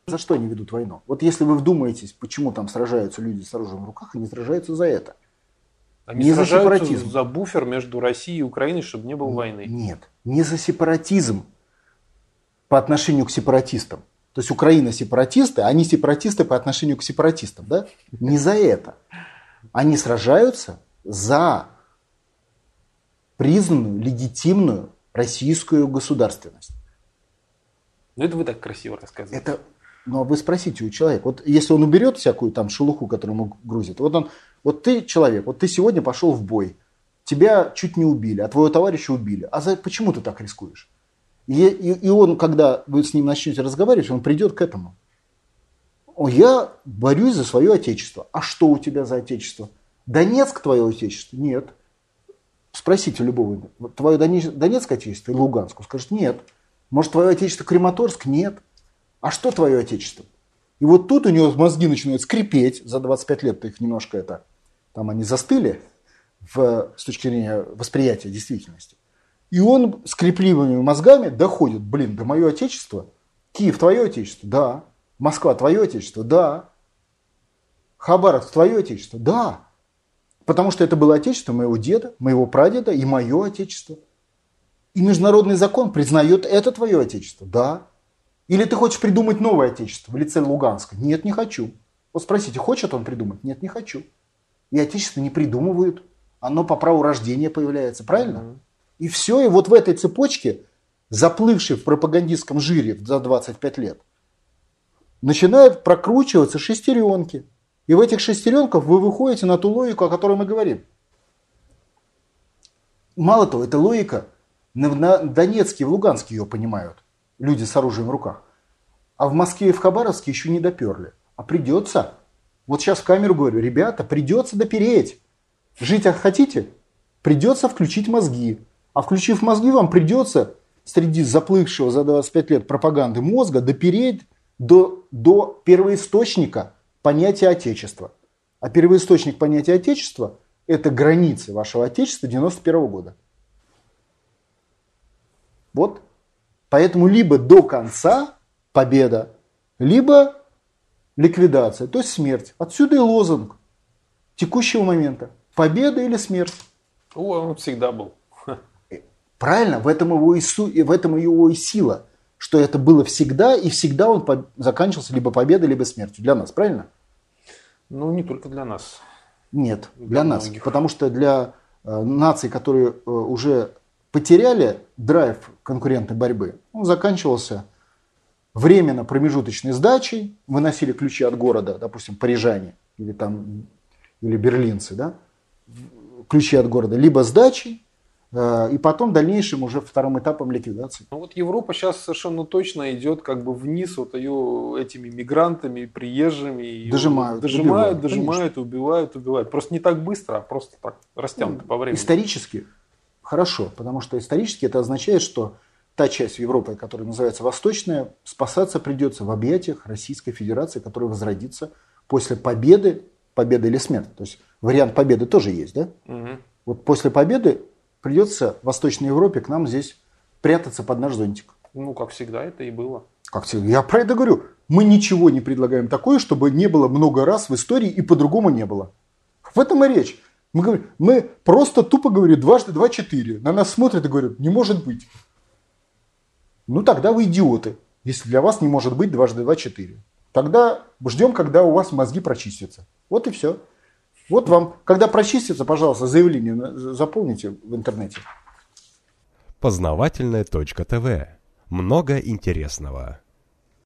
За что они ведут войну? Вот если вы вдумаетесь, почему там сражаются люди с оружием в руках, они сражаются за это. Они Не за сепаратизм. за буфер между Россией и Украиной, чтобы не было войны. Нет, не за сепаратизм по отношению к сепаратистам. То есть Украина сепаратисты, а они сепаратисты по отношению к сепаратистам. Да? Не за это. Они сражаются за признанную, легитимную российскую государственность. Ну это вы так красиво рассказываете. Это Ну, а вы спросите у человека, вот если он уберет всякую там шелуху, которую ему грузит, вот он, вот ты человек, вот ты сегодня пошел в бой, тебя чуть не убили, а твоего товарища убили. А за, почему ты так рискуешь? И, и, и он, когда вы с ним начнете разговаривать, он придет к этому. Я борюсь за свое отечество. А что у тебя за отечество? Донецк твое отечество? Нет. Спросите любого, твое Донецкое отечество или Луганск? Скажет, нет. Может, твое отечество Крематорск? Нет. А что твое отечество? И вот тут у него мозги начинают скрипеть. За 25 лет их немножко это, там они застыли в, с точки зрения восприятия действительности. И он скрепливыми мозгами доходит, блин, да мое отечество, Киев твое отечество, да. Москва твое отечество, да. Хабаровск твое отечество, да. Потому что это было отечество моего деда, моего прадеда и мое отечество. И международный закон признает это твое отечество, да. Или ты хочешь придумать новое отечество в лице Луганска? Нет, не хочу. Вот спросите, хочет он придумать? Нет, не хочу. И отечество не придумывают. Оно по праву рождения появляется, правильно? Mm-hmm. И все, и вот в этой цепочке, заплывшей в пропагандистском жире за 25 лет, начинают прокручиваться шестеренки. И в этих шестеренках вы выходите на ту логику, о которой мы говорим. Мало того, эта логика на Донецке и в Луганске ее понимают. Люди с оружием в руках. А в Москве и в Хабаровске еще не доперли. А придется. Вот сейчас в камеру говорю, ребята, придется допереть. Жить хотите? Придется включить мозги. А включив мозги, вам придется среди заплывшего за 25 лет пропаганды мозга допереть до, до первоисточника понятия Отечества. А первоисточник понятия Отечества – это границы вашего Отечества 91 года. Вот. Поэтому либо до конца победа, либо ликвидация, то есть смерть. Отсюда и лозунг текущего момента. Победа или смерть. О, он всегда был. Правильно, в этом его и, су, в этом его и сила, что это было всегда, и всегда он по, заканчивался либо победой, либо смертью. Для нас, правильно? Ну, не только для нас. Нет, для, для нас. Многих. Потому что для э, наций, которые э, уже потеряли драйв конкурентной борьбы, он заканчивался временно промежуточной сдачей, выносили ключи от города, допустим, парижане или там или берлинцы, да, ключи от города, либо сдачей, и потом дальнейшим уже вторым этапом ликвидации. Ну вот Европа сейчас совершенно точно идет как бы вниз вот ее этими мигрантами, приезжими. Дожимают. Дожимают, убивают, дожимают, конечно. убивают, убивают. Просто не так быстро, а просто так растянуто ну, по времени. Исторически хорошо, потому что исторически это означает, что та часть Европы, которая называется Восточная, спасаться придется в объятиях Российской Федерации, которая возродится после победы, победы или смерти. То есть вариант победы тоже есть, да? Угу. Вот после победы придется в Восточной Европе к нам здесь прятаться под наш зонтик. Ну, как всегда это и было. Как всегда. Я про это говорю. Мы ничего не предлагаем такое, чтобы не было много раз в истории и по-другому не было. В этом и речь. Мы, говорим, мы просто тупо говорим дважды два четыре. На нас смотрят и говорят, не может быть. Ну тогда вы идиоты, если для вас не может быть дважды два четыре. Тогда ждем, когда у вас мозги прочистятся. Вот и все. Вот вам, когда прочистится, пожалуйста, заявление заполните в интернете. Познавательная точка ТВ. Много интересного.